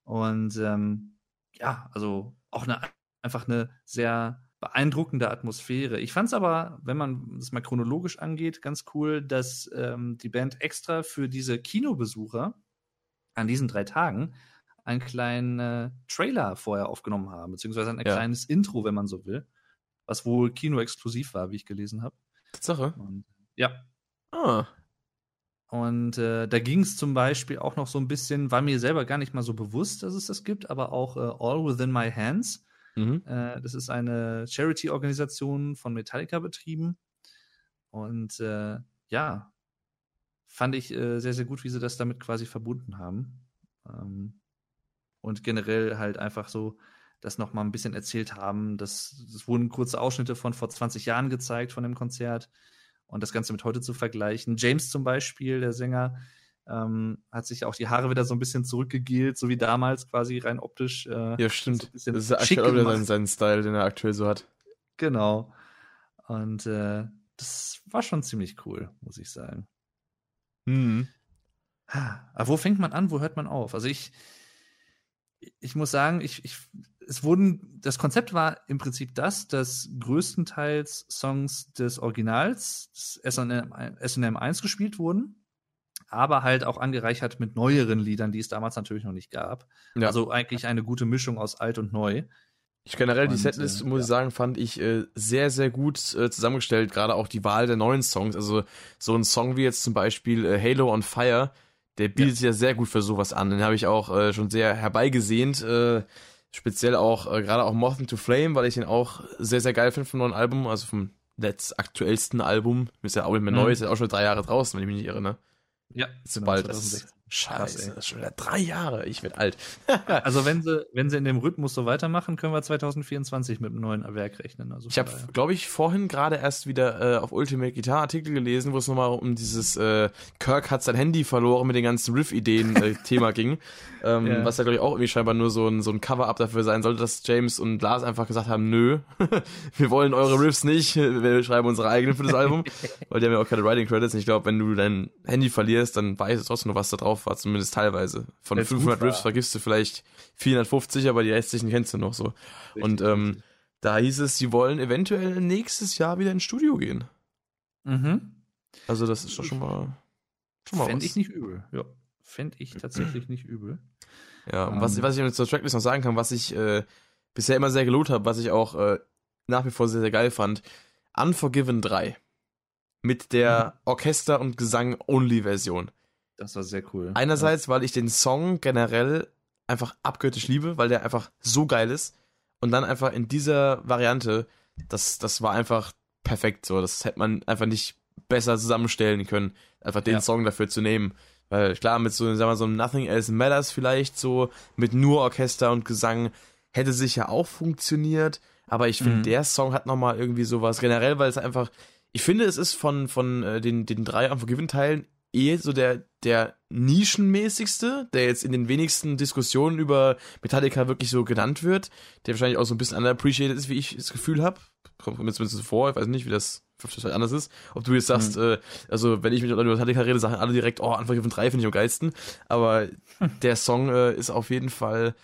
Und ähm, ja, also auch eine, einfach eine sehr beeindruckende Atmosphäre. Ich fand es aber, wenn man es mal chronologisch angeht, ganz cool, dass ähm, die Band extra für diese Kinobesucher an diesen drei Tagen einen kleinen äh, Trailer vorher aufgenommen haben, beziehungsweise ein
Ja.
kleines Intro, wenn man so will, was wohl kinoexklusiv war, wie ich gelesen habe.
Tatsache.
Und ja,
Ah,
und äh, da ging es zum Beispiel auch noch so ein bisschen, war mir selber gar nicht mal so bewusst, dass es das gibt, aber auch äh, All Within My Hands.
Mhm.
Äh, das ist eine Charity-Organisation von Metallica betrieben. Und äh, ja, fand ich äh, sehr, sehr gut, wie sie das damit quasi verbunden haben. Ähm, und generell halt einfach so das noch mal ein bisschen erzählt haben. Das, das wurden kurze Ausschnitte von vor 20 Jahren gezeigt von dem Konzert und das Ganze mit heute zu vergleichen. James zum Beispiel, der Sänger, ähm, hat sich auch die Haare wieder so ein bisschen zurückgegelt, so wie damals quasi rein optisch.
Äh, ja, stimmt.
So
das ist aktuell auch wieder sein, sein Style, den er aktuell so hat.
Genau. Und äh, das war schon ziemlich cool, muss ich sagen.
Mhm.
Aber wo fängt man an, wo hört man auf? Also ich, ich muss sagen, ich, ich, es wurden, das Konzept war im Prinzip das, dass größtenteils Songs des Originals, des SNM, SNM 1 gespielt wurden, aber halt auch angereichert mit neueren Liedern, die es damals natürlich noch nicht gab. Ja. Also eigentlich eine gute Mischung aus alt und neu.
Ich generell und, die Setlist, äh, muss ja. ich sagen, fand ich äh, sehr, sehr gut äh, zusammengestellt. Gerade auch die Wahl der neuen Songs. Also so ein Song wie jetzt zum Beispiel äh, Halo on Fire, der bietet sich ja. ja sehr gut für sowas an. Den habe ich auch äh, schon sehr herbeigesehnt. Äh, speziell auch, gerade auch Moth into Flame, weil ich den auch sehr, sehr geil finde vom neuen Album, also vom letzt aktuellsten Album. Ist ja auch nicht mehr mhm. neu, ist ja auch schon drei Jahre draußen, wenn ich mich nicht irre, ne?
Ja,
bald. 2016. Scheiße, das ist schon wieder drei Jahre. Ich werde alt. (laughs)
also wenn sie, wenn sie in dem Rhythmus so weitermachen, können wir 2024 mit einem neuen Werk rechnen. Also
ich habe, glaube ich, vorhin gerade erst wieder äh, auf Ultimate Guitar Artikel gelesen, wo es nochmal um dieses äh, Kirk hat sein Handy verloren mit den ganzen Riff-Ideen äh, (laughs) Thema ging. Ähm, ja. Was ja, glaube ich, auch irgendwie scheinbar nur so ein, so ein Cover-Up dafür sein sollte, dass James und Lars einfach gesagt haben, nö, (laughs) wir wollen eure Riffs nicht, wir schreiben unsere eigenen für das Album. Weil die haben ja auch keine Writing Credits. Ich glaube, wenn du dein Handy verlierst, dann weiß es trotzdem noch, was da drauf war, zumindest teilweise. Von Wenn's 500 Riffs vergisst du vielleicht 450, aber die restlichen kennst du noch so. Richtig, und ähm, da hieß es, sie wollen eventuell nächstes Jahr wieder ins Studio gehen.
Mhm.
Also das ist doch schon mal,
schon mal Fände ich nicht übel, ja. Fände ich tatsächlich nicht übel.
Ja, und um, was, ähm. was ich zur Tracklist noch sagen kann, was ich äh, bisher immer sehr gelobt habe, was ich auch äh, nach wie vor sehr, sehr geil fand, Unforgiven 3 mit der mhm. Orchester- und Gesang-Only-Version.
Das war sehr cool.
Einerseits, ja. weil ich den Song generell einfach abgöttisch liebe, weil der einfach so geil ist. Und dann einfach in dieser Variante, das, das war einfach perfekt so. Das hätte man einfach nicht besser zusammenstellen können, einfach den ja. Song dafür zu nehmen. Weil klar, mit so, sagen wir mal, so einem Nothing Else Matters vielleicht so, mit nur Orchester und Gesang, hätte sicher auch funktioniert. Aber ich finde, mhm. der Song hat nochmal irgendwie sowas, generell, weil es einfach, ich finde, es ist von, von äh, den, den drei Unforgiven-Teilen eh so der, der nischenmäßigste, der jetzt in den wenigsten Diskussionen über Metallica wirklich so genannt wird, der wahrscheinlich auch so ein bisschen underappreciated ist, wie ich das Gefühl habe. Kommt mir zumindest vor, ich weiß nicht, wie das vielleicht anders ist. Ob du jetzt sagst, mhm. äh, also wenn ich mit über Metallica rede, sagen alle direkt, oh, Anfang von 3 finde ich am geilsten. Aber hm. der Song äh, ist auf jeden Fall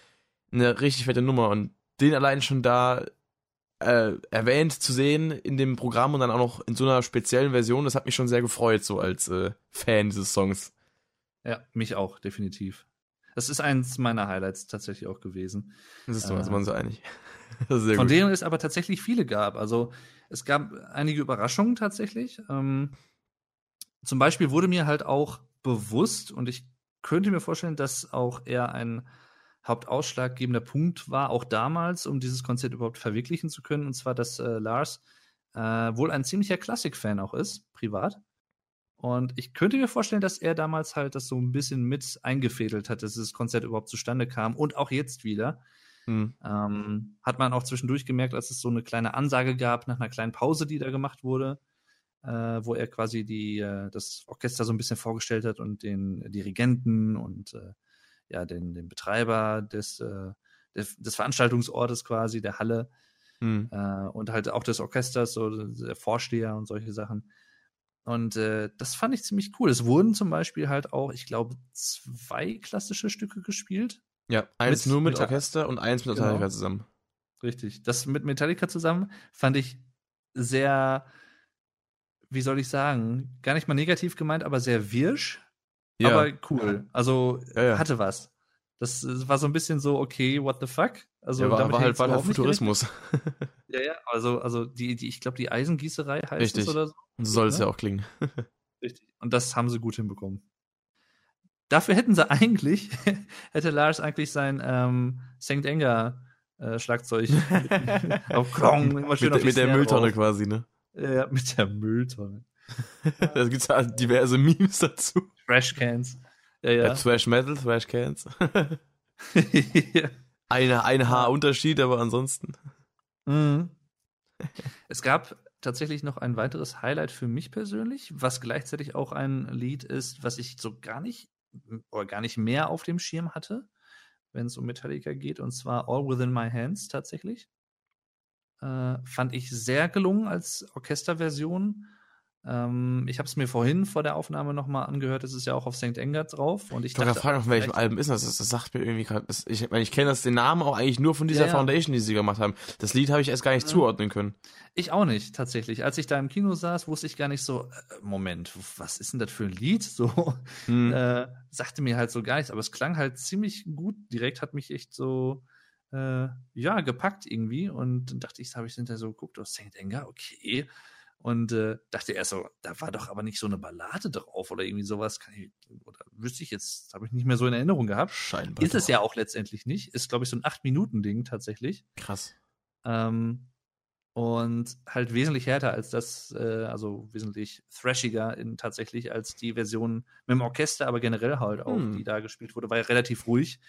eine richtig fette Nummer und den allein schon da äh, erwähnt zu sehen in dem Programm und dann auch noch in so einer speziellen Version, das hat mich schon sehr gefreut, so als äh, Fan dieses Songs.
Ja, mich auch, definitiv. Das ist eins meiner Highlights tatsächlich auch gewesen.
Das ist doch, äh, man so einig. (laughs)
von gut. denen es aber tatsächlich viele gab. Also es gab einige Überraschungen tatsächlich. Ähm, zum Beispiel wurde mir halt auch bewusst, und ich könnte mir vorstellen, dass auch er ein hauptausschlaggebender Punkt war, auch damals, um dieses Konzept überhaupt verwirklichen zu können, und zwar, dass äh, Lars äh, wohl ein ziemlicher Klassik-Fan auch ist, privat. Und ich könnte mir vorstellen, dass er damals halt das so ein bisschen mit eingefädelt hat, dass dieses Konzert überhaupt zustande kam und auch jetzt wieder. Hm. Ähm, hat man auch zwischendurch gemerkt, als es so eine kleine Ansage gab nach einer kleinen Pause, die da gemacht wurde, äh, wo er quasi die, äh, das Orchester so ein bisschen vorgestellt hat und den Dirigenten und äh, ja, den, den Betreiber des, äh, des, des Veranstaltungsortes quasi, der Halle hm. äh, und halt auch des Orchesters, so der Vorsteher und solche Sachen. Und äh, das fand ich ziemlich cool. Es wurden zum Beispiel halt auch, ich glaube, zwei klassische Stücke gespielt.
Ja, eins mit, nur mit, mit Orchester und eins mit Metallica genau. zusammen.
Richtig. Das mit Metallica zusammen fand ich sehr, wie soll ich sagen, gar nicht mal negativ gemeint, aber sehr wirsch. Ja. Aber cool. Also ja, hatte was. Das war so ein bisschen so, okay, what the fuck? Also
ja, war, war halt, war halt Futurismus. (laughs)
ja, ja, also, also die, die, ich glaube, die Eisengießerei heißt
Richtig.
es oder so.
So soll es ja auch klingen. (laughs)
Richtig. Und das haben sie gut hinbekommen. Dafür hätten sie (laughs) eigentlich, hätte Lars eigentlich sein ähm, St. Enger äh, Schlagzeug
auf Klong, immer schön mit, auf mit der Mülltonne drauf. quasi, ne?
Ja, mit der Mülltonne.
da gibt es halt diverse Memes dazu.
Trash Cans.
Ja, ja. ja Thrash Metal, Trash Cans. (laughs)
ja.
Eine, ein Haar Unterschied, aber ansonsten.
Mhm. es gab tatsächlich noch ein weiteres Highlight für mich persönlich, was gleichzeitig auch ein Lied ist, was ich so gar nicht oder gar nicht mehr auf dem Schirm hatte, wenn es um Metallica geht, und zwar All Within My Hands tatsächlich. Äh, fand ich sehr gelungen als Orchesterversion. Ähm, ich habe es mir vorhin vor der Aufnahme nochmal angehört. Es ist ja auch auf St. Anger drauf. Und ich,
ich dachte, fragen, auf welchem Album ist das? das? Sagt mir irgendwie gerade. Ich, ich kenne das den Namen auch eigentlich nur von dieser ja, Foundation, die sie gemacht haben. Das Lied habe ich erst gar nicht ja. zuordnen können.
Ich auch nicht, tatsächlich. Als ich da im Kino saß, wusste ich gar nicht so, äh, Moment, was ist denn das für ein Lied? (laughs) So, hm. äh, sagte mir halt so gar nichts, aber es klang halt ziemlich gut. Direkt hat mich echt so, äh, ja, gepackt irgendwie. Und dann dachte ich, habe ich hinterher so geguckt, oh, St. Anger, okay und äh, dachte erst so, da war doch aber nicht so eine Ballade drauf oder irgendwie sowas. Kann ich, oder wüsste ich jetzt, habe ich nicht mehr so in Erinnerung gehabt.
Scheinbar.
Ist doch. es ja auch letztendlich nicht. Ist, glaube ich, so ein 8-Minuten-Ding tatsächlich.
Krass.
Ähm, und halt wesentlich härter als das, äh, also wesentlich thrashiger in, tatsächlich als die Version mit dem Orchester, aber generell halt auch, hm. die da gespielt wurde, war ja relativ ruhig.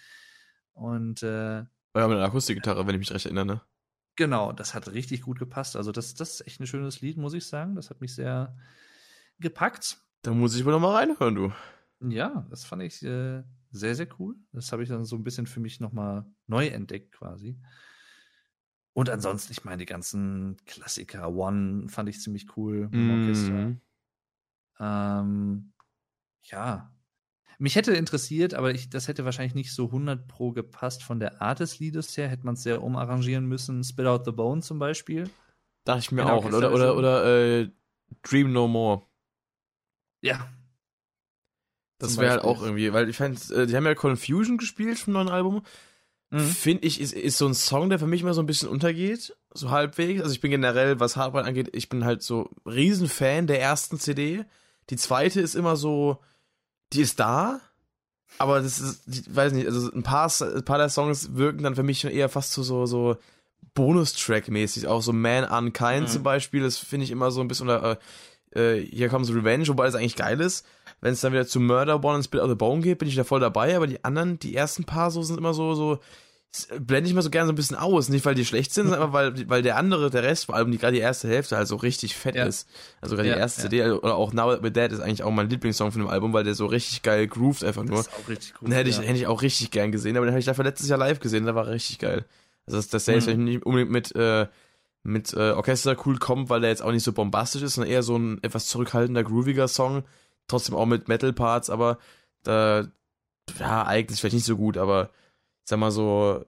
Und äh,
war ja mit einer Akustikgitarre, wenn ich mich recht erinnere, ne?
Genau, das hat richtig gut gepasst. Also das, das ist echt ein schönes Lied, muss ich sagen. Das hat mich sehr gepackt.
Da muss ich wohl noch mal reinhören, du.
Ja, das fand ich äh, sehr, sehr cool. Das habe ich dann so ein bisschen für mich noch mal neu entdeckt quasi. Und ansonsten, ich meine, die ganzen Klassiker, One fand ich ziemlich cool im mm. Orchester. Ähm, ja, mich hätte interessiert, aber ich, das hätte wahrscheinlich nicht so 100 pro gepasst von der Art des Liedes her. Hätte man es sehr umarrangieren müssen. Spit Out the Bone zum Beispiel.
Dachte ich mir genau, auch. Oder, oder, oder äh, Dream No More.
Ja.
Das wäre halt auch irgendwie, weil ich fand, äh, die haben ja Confusion gespielt vom neuen Album. Mhm. Finde ich, ist, ist so ein Song, der für mich immer so ein bisschen untergeht. So halbwegs. Also ich bin generell, was Hardball angeht, ich bin halt so Riesenfan der ersten CD. Die zweite ist immer so, die ist da, aber das ist, ich weiß nicht, also ein paar, ein paar der Songs wirken dann für mich schon eher fast zu so, so Bonustrack-mäßig. Auch so Man Unkind mhm. zum Beispiel, das finde ich immer so ein bisschen, oder äh, Here Comes Revenge, wobei es eigentlich geil ist. Wenn es dann wieder zu Murder One und Spit of the Bone geht, bin ich da voll dabei, aber die anderen, die ersten paar so sind immer so, so, blende ich mal so gerne so ein bisschen aus. Nicht, weil die schlecht sind, sondern (laughs) weil, weil der andere, der Rest, vor allem die, gerade die erste Hälfte halt so richtig fett ja. ist. Also gerade ja, die erste ja. CD also, oder auch Now That We're Dead ist eigentlich auch mein Lieblingssong von dem Album, weil der so richtig geil grooved einfach nur. Das ist auch richtig cool. Den hätte ich, hätte ich auch richtig gern gesehen, aber den habe ich dafür letztes Jahr live gesehen, da war richtig geil. Also das, das selbst, mhm. wenn ich nicht unbedingt mit, äh, mit äh, Orchester cool kommt, weil der jetzt auch nicht so bombastisch ist, sondern eher so ein etwas zurückhaltender, grooviger Song. Trotzdem auch mit Metal-Parts, aber da, ja, eigentlich vielleicht nicht so gut, aber sag mal so,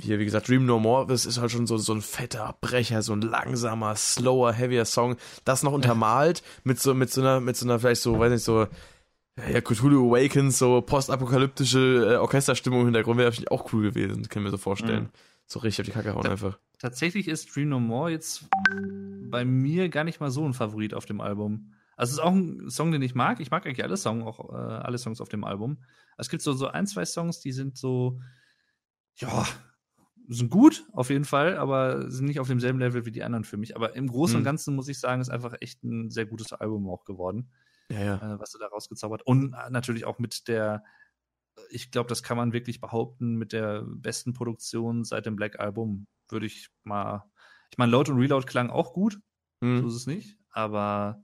hier, wie gesagt, Dream No More, das ist halt schon so, so ein fetter Brecher, so ein langsamer, slower, heavier Song. Das noch untermalt (laughs) mit so, mit so einer, mit so einer, vielleicht so, weiß nicht, so, ja, Cthulhu Awakens, so postapokalyptische äh, Orchesterstimmung im Hintergrund wäre vielleicht auch cool gewesen, kann ich mir so vorstellen. Mhm. So richtig auf die Kacke hauen einfach.
Tatsächlich ist Dream No More jetzt bei mir gar nicht mal so ein Favorit auf dem Album. Also es ist auch ein Song, den ich mag. Ich mag eigentlich alle Songs, auch äh, alle Songs auf dem Album. Es gibt so, so ein, zwei Songs, die sind so, ja, sind gut, auf jeden Fall, aber sind nicht auf demselben Level wie die anderen für mich. Aber im Großen mhm. und Ganzen muss ich sagen, ist einfach echt ein sehr gutes Album auch geworden.
Ja, ja.
Äh, was du da rausgezaubert. Und äh, natürlich auch mit der, ich glaube, das kann man wirklich behaupten, mit der besten Produktion seit dem Black Album, würde ich mal. Ich meine, Load und Reload klang auch gut, mhm. so ist es nicht, aber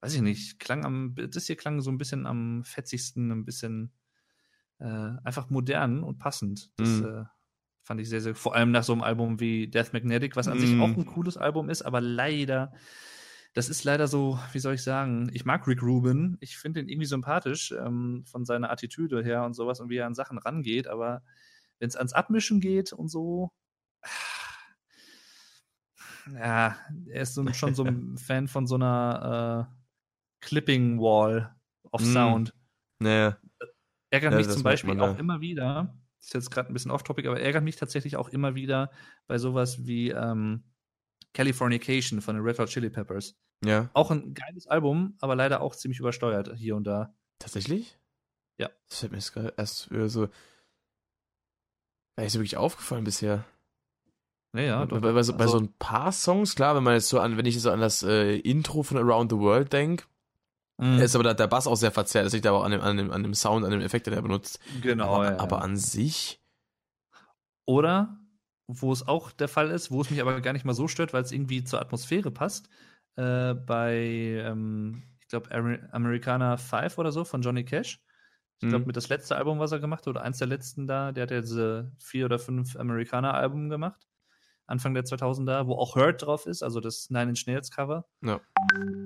weiß ich nicht, klang am, das hier klang so ein bisschen am fetzigsten, ein bisschen äh, einfach modern und passend. Das, mhm. äh, Fand ich sehr, sehr, vor allem nach so einem Album wie Death Magnetic, was an mm. sich auch ein cooles Album ist, aber leider, das ist leider so, wie soll ich sagen, ich mag Rick Rubin, ich finde ihn irgendwie sympathisch ähm, von seiner Attitüde her und sowas und wie er an Sachen rangeht, aber wenn es ans Abmischen geht und so, ja, er ist so, schon so ein (laughs) Fan von so einer äh, Clipping Wall of mm. Sound.
Naja.
Ärgert ja, mich zum Beispiel auch immer wieder, ist jetzt gerade ein bisschen off-topic, aber ärgert mich tatsächlich auch immer wieder bei sowas wie ähm, Californication von den Red Hot Chili Peppers.
Ja.
Auch ein geiles Album, aber leider auch ziemlich übersteuert hier und da.
Tatsächlich?
Ja.
Das fällt mir erst so. War nicht so wirklich aufgefallen bisher.
Naja,
doch. Bei, bei, so, also, bei so ein paar Songs, klar, wenn man jetzt so an, wenn ich so an das äh, Intro von Around the World denke, Mhm. Ist aber der, Bass auch sehr verzerrt. Das liegt aber an dem, an, dem, an dem Sound, an dem Effekt, den er benutzt.
Genau.
Aber,
ja,
aber an sich.
Oder wo es auch der Fall ist, wo es mich aber gar nicht mal so stört, weil es irgendwie zur Atmosphäre passt, äh, bei, ähm, ich glaube, Americana 5 oder so von Johnny Cash. Ich glaube, mhm. mit das letzte Album, was er gemacht hat, oder eins der letzten da, der hat ja diese vier oder fünf Americana-Alben gemacht. Anfang der 2000er, wo auch Hurt drauf ist, also das Nine Inch Nails Cover.
Ja.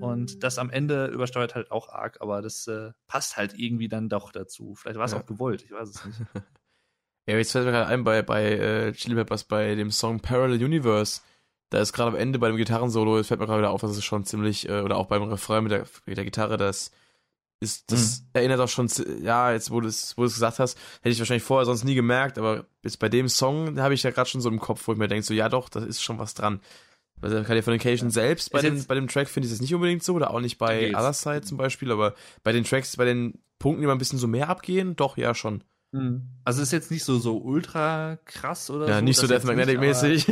Und das am Ende übersteuert halt auch arg, aber das äh, passt halt irgendwie dann doch dazu. Vielleicht war es ja. auch gewollt, ich weiß es nicht. (laughs)
ja, jetzt fällt mir gerade ein bei, bei äh, Chili Peppers, bei dem Song Parallel Universe. Da ist gerade am Ende bei dem Gitarrensolo, es fällt mir gerade wieder auf, dass es schon ziemlich, äh, oder auch beim Refrain mit der, mit der Gitarre, das ist, das mhm. erinnert auch schon, ja, jetzt wo du es wo gesagt hast, hätte ich wahrscheinlich vorher sonst nie gemerkt, aber jetzt bei dem Song habe ich ja gerade schon so im Kopf, wo ich mir denke, so, ja doch, da ist schon was dran. Bei der Californication ja. selbst, bei, den, bei dem Track finde ich das nicht unbedingt so, oder auch nicht bei Other Side zum Beispiel, aber bei den Tracks, bei den Punkten, die mal ein bisschen so mehr abgehen, doch, ja schon.
Mhm. Also ist jetzt nicht so, so ultra krass oder
ja,
so.
Ja, nicht so Death Magnetic-mäßig.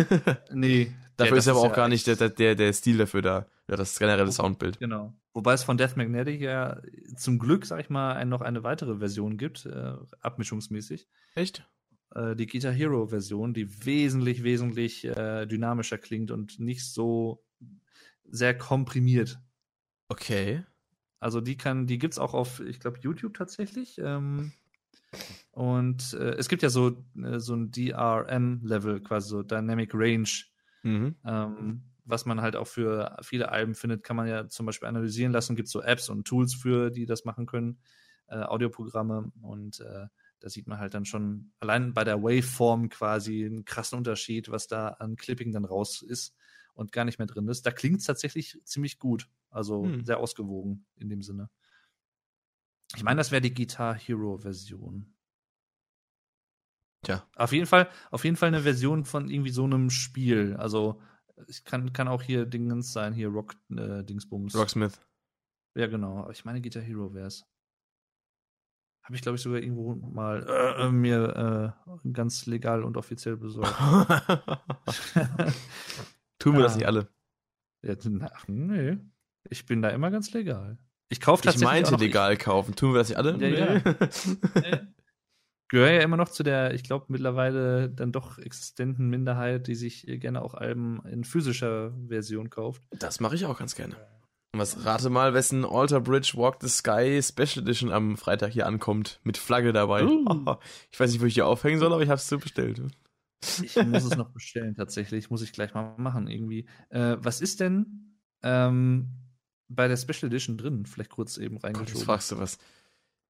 nee. (laughs)
Dafür ja, ist aber auch ja gar nicht der, der, der Stil dafür da. Ja, das generelle Soundbild.
Genau. Wobei es von Death Magnetic ja zum Glück, sag ich mal, ein, noch eine weitere Version gibt, äh, abmischungsmäßig.
Echt?
Äh, die Guitar Hero Version, die wesentlich, wesentlich äh, dynamischer klingt und nicht so sehr komprimiert.
Okay.
Also die kann, die gibt's auch auf, ich glaube, YouTube tatsächlich. Ähm, und äh, es gibt ja so, äh, so ein DRM-Level, quasi so Dynamic Range Mhm. Ähm, was man halt auch für viele Alben findet, kann man ja zum Beispiel analysieren lassen. Gibt es so Apps und Tools für, die das machen können, äh, Audioprogramme. Und äh, da sieht man halt dann schon allein bei der Waveform quasi einen krassen Unterschied, was da an Clipping dann raus ist und gar nicht mehr drin ist. Da klingt es tatsächlich ziemlich gut. Also hm. sehr ausgewogen in dem Sinne. Ich meine, das wäre die Guitar Hero Version. Tja. Auf jeden Fall, auf jeden Fall eine Version von irgendwie so einem Spiel. Also ich kann, kann auch hier Dingens sein, hier Rock äh, Dingsbums.
Rocksmith.
Ja, genau. Aber ich meine, Guitar Hero wäre es. Habe ich, glaube ich, sogar irgendwo mal äh, äh mir äh, ganz legal und offiziell besorgt. (laughs) (laughs)
Tun wir ah. das nicht alle?
Ja, na, nee. Ich bin da immer ganz legal. Ich kaufe tatsächlich.
Ich meinte legal kaufen. Tun wir das nicht alle?
Ja, nee. ja. (laughs) gehöre ja immer noch zu der, ich glaube, mittlerweile dann doch existenten Minderheit, die sich gerne auch Alben in physischer Version kauft.
Das mache ich auch ganz gerne. Und was rate mal, wessen Alter Bridge Walk the Sky Special Edition am Freitag hier ankommt, mit Flagge dabei. Uh. (laughs) Ich weiß nicht, wo ich die aufhängen soll, aber ich habe es zu bestellt.
Ich muss es noch bestellen, tatsächlich. Muss ich gleich mal machen, irgendwie. Äh, was ist denn ähm, bei der Special Edition drin? Vielleicht kurz eben reingeschoben. Gott,
jetzt fragst du was.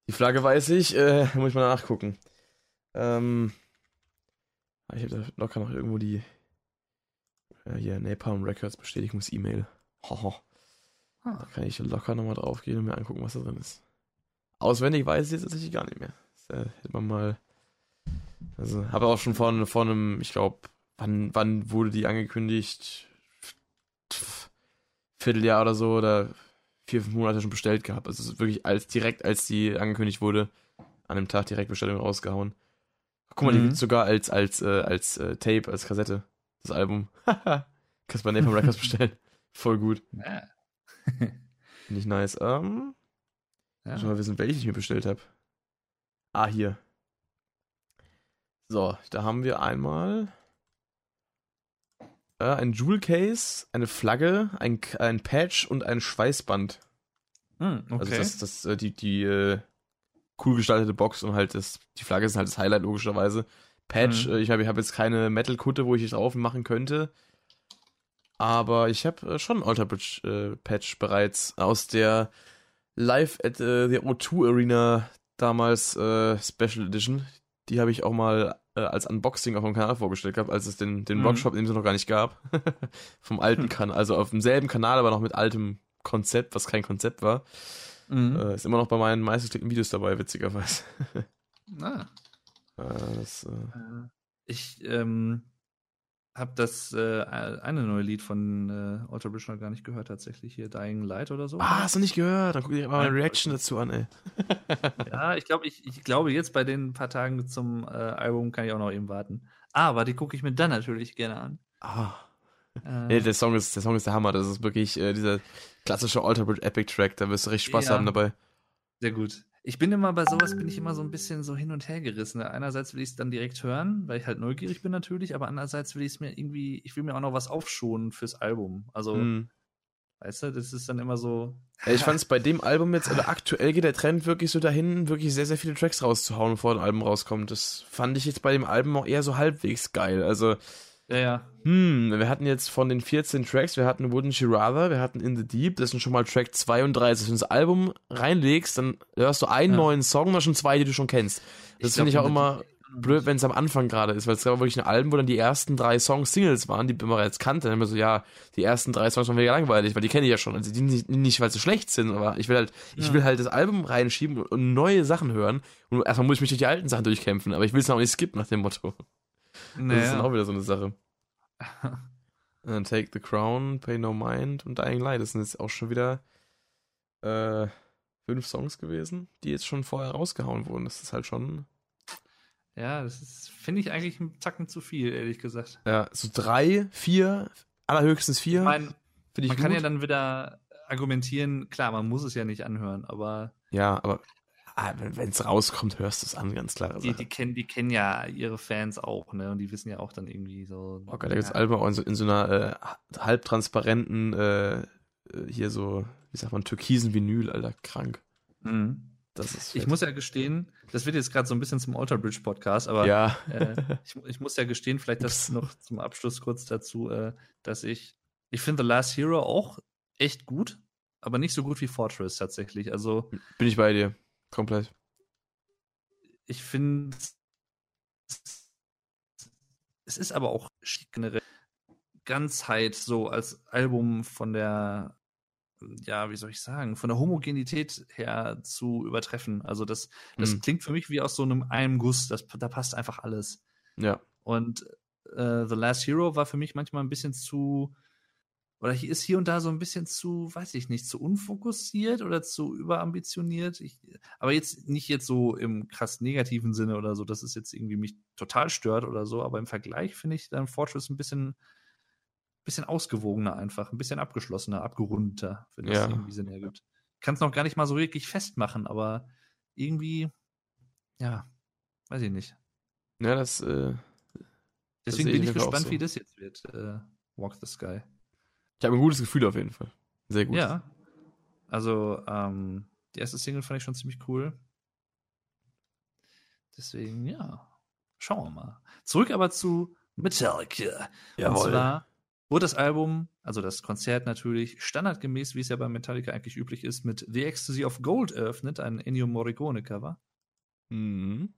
Die Flagge weiß ich, äh, (laughs) muss ich mal nachgucken. Ähm, ah, ich habe da locker noch irgendwo die äh, hier Napalm Records Bestätigungs-E-Mail. Ah. Da kann ich locker nochmal drauf gehen und mir angucken, was da drin ist. Auswendig weiß ich jetzt tatsächlich gar nicht mehr. Das äh, hätte man mal. Also, habe auch schon vor, vor einem, ich glaube, wann, wann wurde die angekündigt? Vierteljahr oder so oder vier, fünf Monate schon bestellt gehabt. Also wirklich als direkt, als die angekündigt wurde, an dem Tag direkt Bestellung rausgehauen. Guck mal, mhm. die gibt sogar als, als, äh, als äh, Tape, als Kassette, das Album. (laughs) Kannst bei Napalm Records bestellen. (laughs) Voll gut. Ja. Finde ich nice. Ähm, ja. Schon mal wissen, welche ich mir bestellt habe. Ah, hier. So, da haben wir einmal äh, ein Jewel Case, eine Flagge, ein, ein Patch und ein Schweißband.
Hm, okay.
Also das, das, äh, die, die äh, cool gestaltete Box und halt das, die Flagge ist halt das Highlight logischerweise. Patch, mhm. ich habe ich hab jetzt keine Metal-Kutte, wo ich es drauf machen könnte. Aber ich habe schon Alter Bridge Patch bereits aus der Live at äh, the O2 Arena damals äh, Special Edition. Die habe ich auch mal äh, als Unboxing auf dem Kanal vorgestellt gehabt, als es den, den mhm. Rockshop in dem noch gar nicht gab. (laughs) Vom alten hm. Kanal, also auf demselben Kanal, aber noch mit altem Konzept, was kein Konzept war. Mhm. Äh, ist immer noch bei meinen meistgeklickten Videos dabei, witzigerweise. (laughs)
ah. Äh, das, äh, äh ich ähm, habe das äh, eine neue Lied von äh, Alter Bridge noch gar nicht gehört, tatsächlich hier Dying Light oder so.
Ah, hast du nicht gehört? Dann guck dir mal meine Reaction dazu an, ey. (laughs)
ja, ich glaube, ich, ich glaube, jetzt bei den paar Tagen zum äh, Album kann ich auch noch eben warten. Aber die gucke ich mir dann natürlich gerne an.
Ah. Äh, nee, der Song ist, der Song ist der Hammer. Das ist wirklich äh, dieser klassische Alter Bridge Epic Track. Da wirst du richtig Spaß ja. haben dabei.
Sehr gut ich bin immer bei sowas, bin ich immer so ein bisschen so hin und her gerissen. Einerseits will ich es dann direkt hören, weil ich halt neugierig bin natürlich, aber andererseits will ich es mir irgendwie, ich will mir auch noch was aufschonen fürs Album. Also,
Hm.
weißt du, das ist dann immer so.
Ja, ich fand es bei dem Album jetzt, oder aktuell geht der Trend wirklich so dahin, wirklich sehr, sehr viele Tracks rauszuhauen, bevor ein Album rauskommt. Das fand ich jetzt bei dem Album auch eher so halbwegs geil. Also,
Ja, ja.
hm, wir hatten jetzt von den 14 Tracks, wir hatten Wouldn't You Rather, wir hatten In the Deep, das sind schon mal Track 32. Wenn du das Album reinlegst, dann hörst du einen
Ja.
neuen Song, da schon zwei, die du schon kennst. Das finde ich auch immer blöd, wenn es am Anfang gerade ist, weil es gab wirklich ein Album, wo dann die ersten drei Songs Singles waren, die man bereits kannte. Dann immer so, ja, die ersten drei Songs waren mega langweilig, weil die kenne ich ja schon. Also die nicht, nicht weil sie schlecht sind, aber ich will halt, ich
Ja.
will halt das Album reinschieben und, und neue Sachen hören. Und erstmal muss ich mich durch die alten Sachen durchkämpfen, aber ich will es auch nicht skippen nach dem Motto. Das ist dann auch
Naja.
wieder so eine Sache. (laughs) Take the Crown, Pay No Mind und Dying Light. Das sind jetzt auch schon wieder äh, fünf Songs gewesen, die jetzt schon vorher rausgehauen wurden. Das ist halt schon,
ja, das finde ich eigentlich einen Zacken zu viel, ehrlich gesagt.
ja, so drei, vier, allerhöchstens vier.
Ich
ich
man
gut.
kann ja dann wieder argumentieren, klar, man muss es ja nicht anhören, aber
ja, aber ah, wenn es rauskommt, hörst du es an, ganz klare
die, die, kennen, die kennen ja ihre Fans auch, ne? Und die wissen ja auch dann irgendwie so.
Oh Gott, da gibt's Alben auch in so, in so einer äh, halbtransparenten, äh, äh, hier so, wie sagt man, türkisen Vinyl, Alter, krank.
Mhm. Ich muss ja gestehen, das wird jetzt gerade so ein bisschen zum Alter Bridge Podcast, aber
ja.
äh, ich, ich muss ja gestehen, vielleicht das noch zum Abschluss kurz dazu, äh, dass ich, ich finde The Last Hero auch echt gut, aber nicht so gut wie Fortress tatsächlich. Also
Bin ich bei dir. Komplett.
ich finde, es ist aber auch generell Ganzheit so als Album von der, ja, wie soll ich sagen, von der Homogenität her zu übertreffen. Also das, das
Mhm.
klingt für mich wie aus so einem einem Guss. Das, da passt einfach alles.
Ja.
Und äh, The Last Hero war für mich manchmal ein bisschen zu, oder hier ist hier und da so ein bisschen zu, weiß ich nicht, zu unfokussiert oder zu überambitioniert. Ich, aber jetzt nicht jetzt so im krass negativen Sinne oder so, dass es jetzt irgendwie mich total stört oder so, aber im Vergleich finde ich dann Fortress ein bisschen, bisschen ausgewogener einfach, ein bisschen abgeschlossener, abgerundeter, wenn das
Ja.
irgendwie Sinn ergibt. Kann es noch gar nicht mal so wirklich festmachen, aber irgendwie, ja, weiß ich nicht.
Ja, das, äh,
Deswegen
ich
bin ich gespannt,
so.
wie das jetzt wird. Äh, Walk the Sky.
Ich habe ein gutes Gefühl auf jeden Fall. Sehr gut.
Ja. Also, ähm, die erste Single fand ich schon ziemlich cool. Deswegen, ja. Schauen wir mal. Zurück aber zu Metallica. Und zwar wurde das Album, also das Konzert natürlich, standardgemäß, wie es ja bei Metallica eigentlich üblich ist, mit The Ecstasy of Gold eröffnet, ein Ennio Morricone-Cover.
Mhm.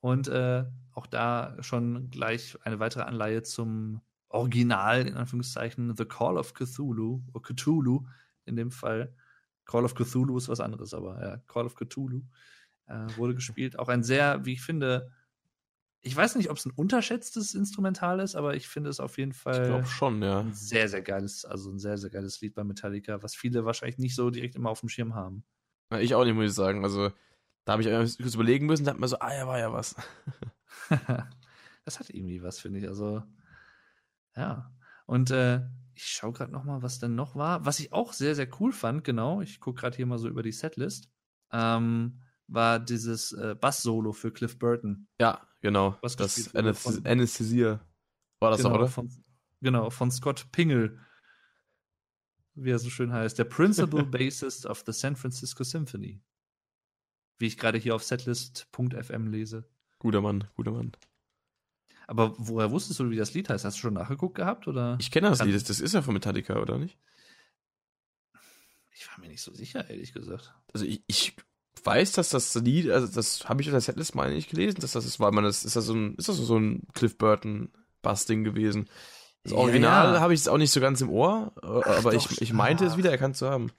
Und äh, auch da schon gleich eine weitere Anleihe zum Original, in Anführungszeichen, The Call of Cthulhu, oder Cthulhu in dem Fall. Call of Cthulhu ist was anderes, aber ja, Call of Cthulhu äh, wurde gespielt. Auch ein sehr, wie ich finde, ich weiß nicht, ob es ein unterschätztes Instrumental ist, aber ich finde es auf jeden Fall
Ich glaube schon, ja.
ein sehr, sehr geiles, also ein sehr, sehr geiles Lied bei Metallica, was viele wahrscheinlich nicht so direkt immer auf dem Schirm haben.
Na, Ich auch nicht, muss ich sagen. Also, da habe ich kurz überlegen müssen, da hat man so, ah ja, war ja was. (laughs)
das hat irgendwie was, finde ich. Also, ja. Und äh, ich schaue gerade noch mal, was denn noch war. Was ich auch sehr, sehr cool fand, genau, ich gucke gerade hier mal so über die Setlist, ähm, war dieses äh, Bass-Solo für Cliff Burton.
Ja, genau.
Was
das Anästhesier. War das
genau,
doch, oder?
Von, genau, von Scott Pingel. Wie er so schön heißt. Der Principal (laughs) Bassist of the San Francisco Symphony. Wie ich gerade hier auf setlist.fm lese.
Guter Mann, guter Mann.
Aber woher wusstest du, wie das Lied heißt? Hast du schon nachgeguckt gehabt? Oder?
Ich kenne das
Kann-
Lied, das, das ist ja von Metallica, oder nicht?
Ich war mir nicht so sicher, ehrlich gesagt.
Also ich, ich weiß, dass das Lied, also das habe ich auf der Setlist mal nicht gelesen, dass das ist, weil man das ist das so ein, ist das so ein Cliff Burton Bass-Ding gewesen. Das
Ja,
Original
ja.
habe ich jetzt auch nicht so ganz im Ohr, äh, aber
doch,
ich, ich meinte es
ach.
wiedererkannt zu haben.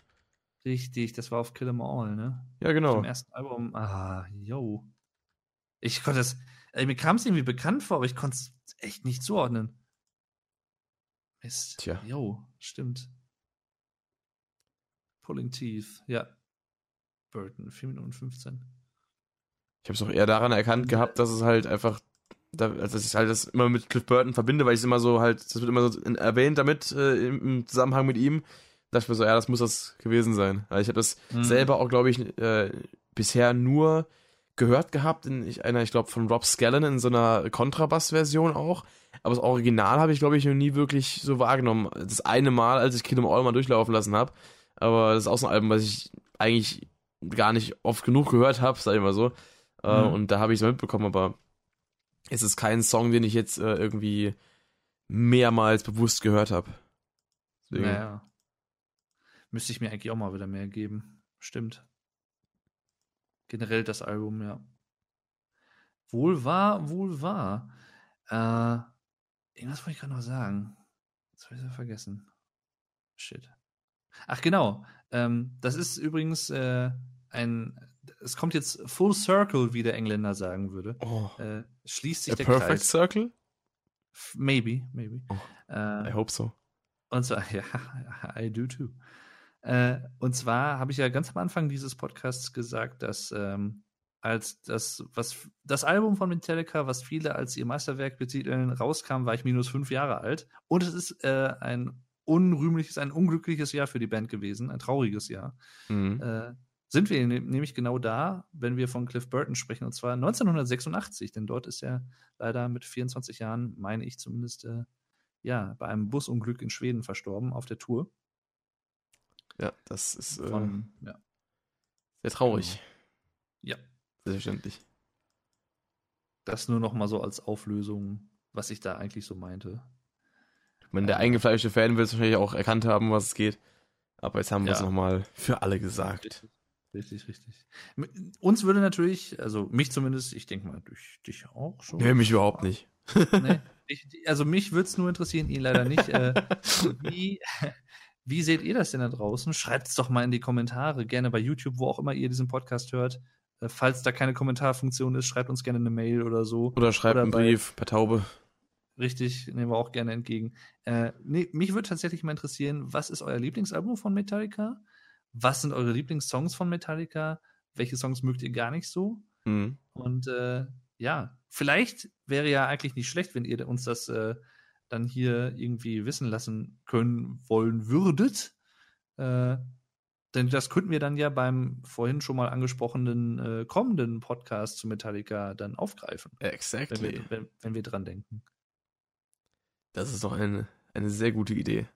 Richtig, das war auf Kill 'Em All, ne?
Ja, genau.
Im ersten Album. Ah, yo. Ich konnte es, ey, mir kam es irgendwie bekannt vor, aber ich konnte es echt nicht zuordnen. Mist.
Tja.
Yo, stimmt. Pulling Teeth, ja. Burton, 4 Minuten 15.
Ich habe es auch eher daran erkannt gehabt, dass es halt einfach, also dass ich halt das immer mit Cliff Burton verbinde, weil ich es immer so halt, das wird immer so erwähnt damit äh, im, Zusammenhang mit ihm. Da dachte ich mir so, ja, das muss das gewesen sein. Weil ich habe das
Mhm.
selber auch, glaube ich, äh, bisher nur gehört gehabt in einer, ich glaube, von Rob Scallon in so einer Kontrabass-Version auch. Aber das Original habe ich, glaube ich, noch nie wirklich so wahrgenommen. Das eine Mal, als ich Kingdom All mal durchlaufen lassen habe. Aber das ist auch so ein Album, was ich eigentlich gar nicht oft genug gehört habe, sag ich mal so. Äh, mhm. Und da habe ich es mitbekommen, aber es ist kein Song, den ich jetzt äh, irgendwie mehrmals bewusst gehört habe.
Naja. Müsste ich mir eigentlich auch mal wieder mehr geben. Stimmt. Generell das Album, ja. Wohl wahr, wohl wahr. Äh, irgendwas wollte ich gerade noch sagen. Das habe ich ja vergessen. Shit. Ach genau. Ähm, das ist übrigens äh, ein. Es kommt jetzt Full Circle, wie der Engländer sagen würde.
Oh.
Äh, schließt sich
A
der
Perfect
Kreis.
Circle?
Maybe, maybe.
Oh,
äh,
I hope so.
Und zwar, (laughs) ja, I do too. Äh, und zwar habe ich ja ganz am Anfang dieses Podcasts gesagt, dass ähm, als das, was das Album von Metallica, was viele als ihr Meisterwerk betiteln, rauskam, war ich minus fünf Jahre alt. Und es ist äh, ein unrühmliches, ein unglückliches Jahr für die Band gewesen, ein trauriges Jahr.
Mhm.
Äh, sind wir ne nämlich genau da, wenn wir von Cliff Burton sprechen, und zwar 1986, denn dort ist er leider mit 24 Jahren, meine ich zumindest, äh, ja, bei einem Busunglück in Schweden verstorben auf der Tour.
Ja, das ist äh,
Von, ja.
sehr traurig.
ja,
Selbstverständlich.
das nur noch mal so als Auflösung, was ich da eigentlich so meinte.
Ich meine, der
Äh.
eingefleischte Fan wird es wahrscheinlich auch erkannt haben, was es geht. Aber jetzt haben wir es
Ja.
nochmal für alle gesagt.
Richtig, richtig. Uns würde natürlich, also mich zumindest, ich denke mal, durch dich auch schon.
Nee, mich überhaupt nicht.
Nee, ich, also mich würde es nur interessieren, ihn leider nicht. Äh, (laughs) wie, wie seht ihr das denn da draußen? Schreibt es doch mal in die Kommentare, gerne bei YouTube, wo auch immer ihr diesen Podcast hört. Äh, falls da keine Kommentarfunktion ist, schreibt uns gerne eine Mail oder so.
Oder schreibt
Oder
einen
bei-
Brief per Taube.
Richtig, nehmen wir auch gerne entgegen. Äh, nee, mich würde tatsächlich mal interessieren, was ist euer Lieblingsalbum von Metallica? Was sind eure Lieblingssongs von Metallica? Welche Songs mögt ihr gar nicht so?
Mhm.
Und äh, ja, vielleicht wäre ja eigentlich nicht schlecht, wenn ihr uns das äh, dann hier irgendwie wissen lassen können wollen würdet. Äh, denn das könnten wir dann ja beim vorhin schon mal angesprochenen äh, kommenden Podcast zu Metallica dann aufgreifen, wenn
Exactly.
wir, wenn, wenn wir dran denken.
Das ist doch eine, eine sehr gute Idee.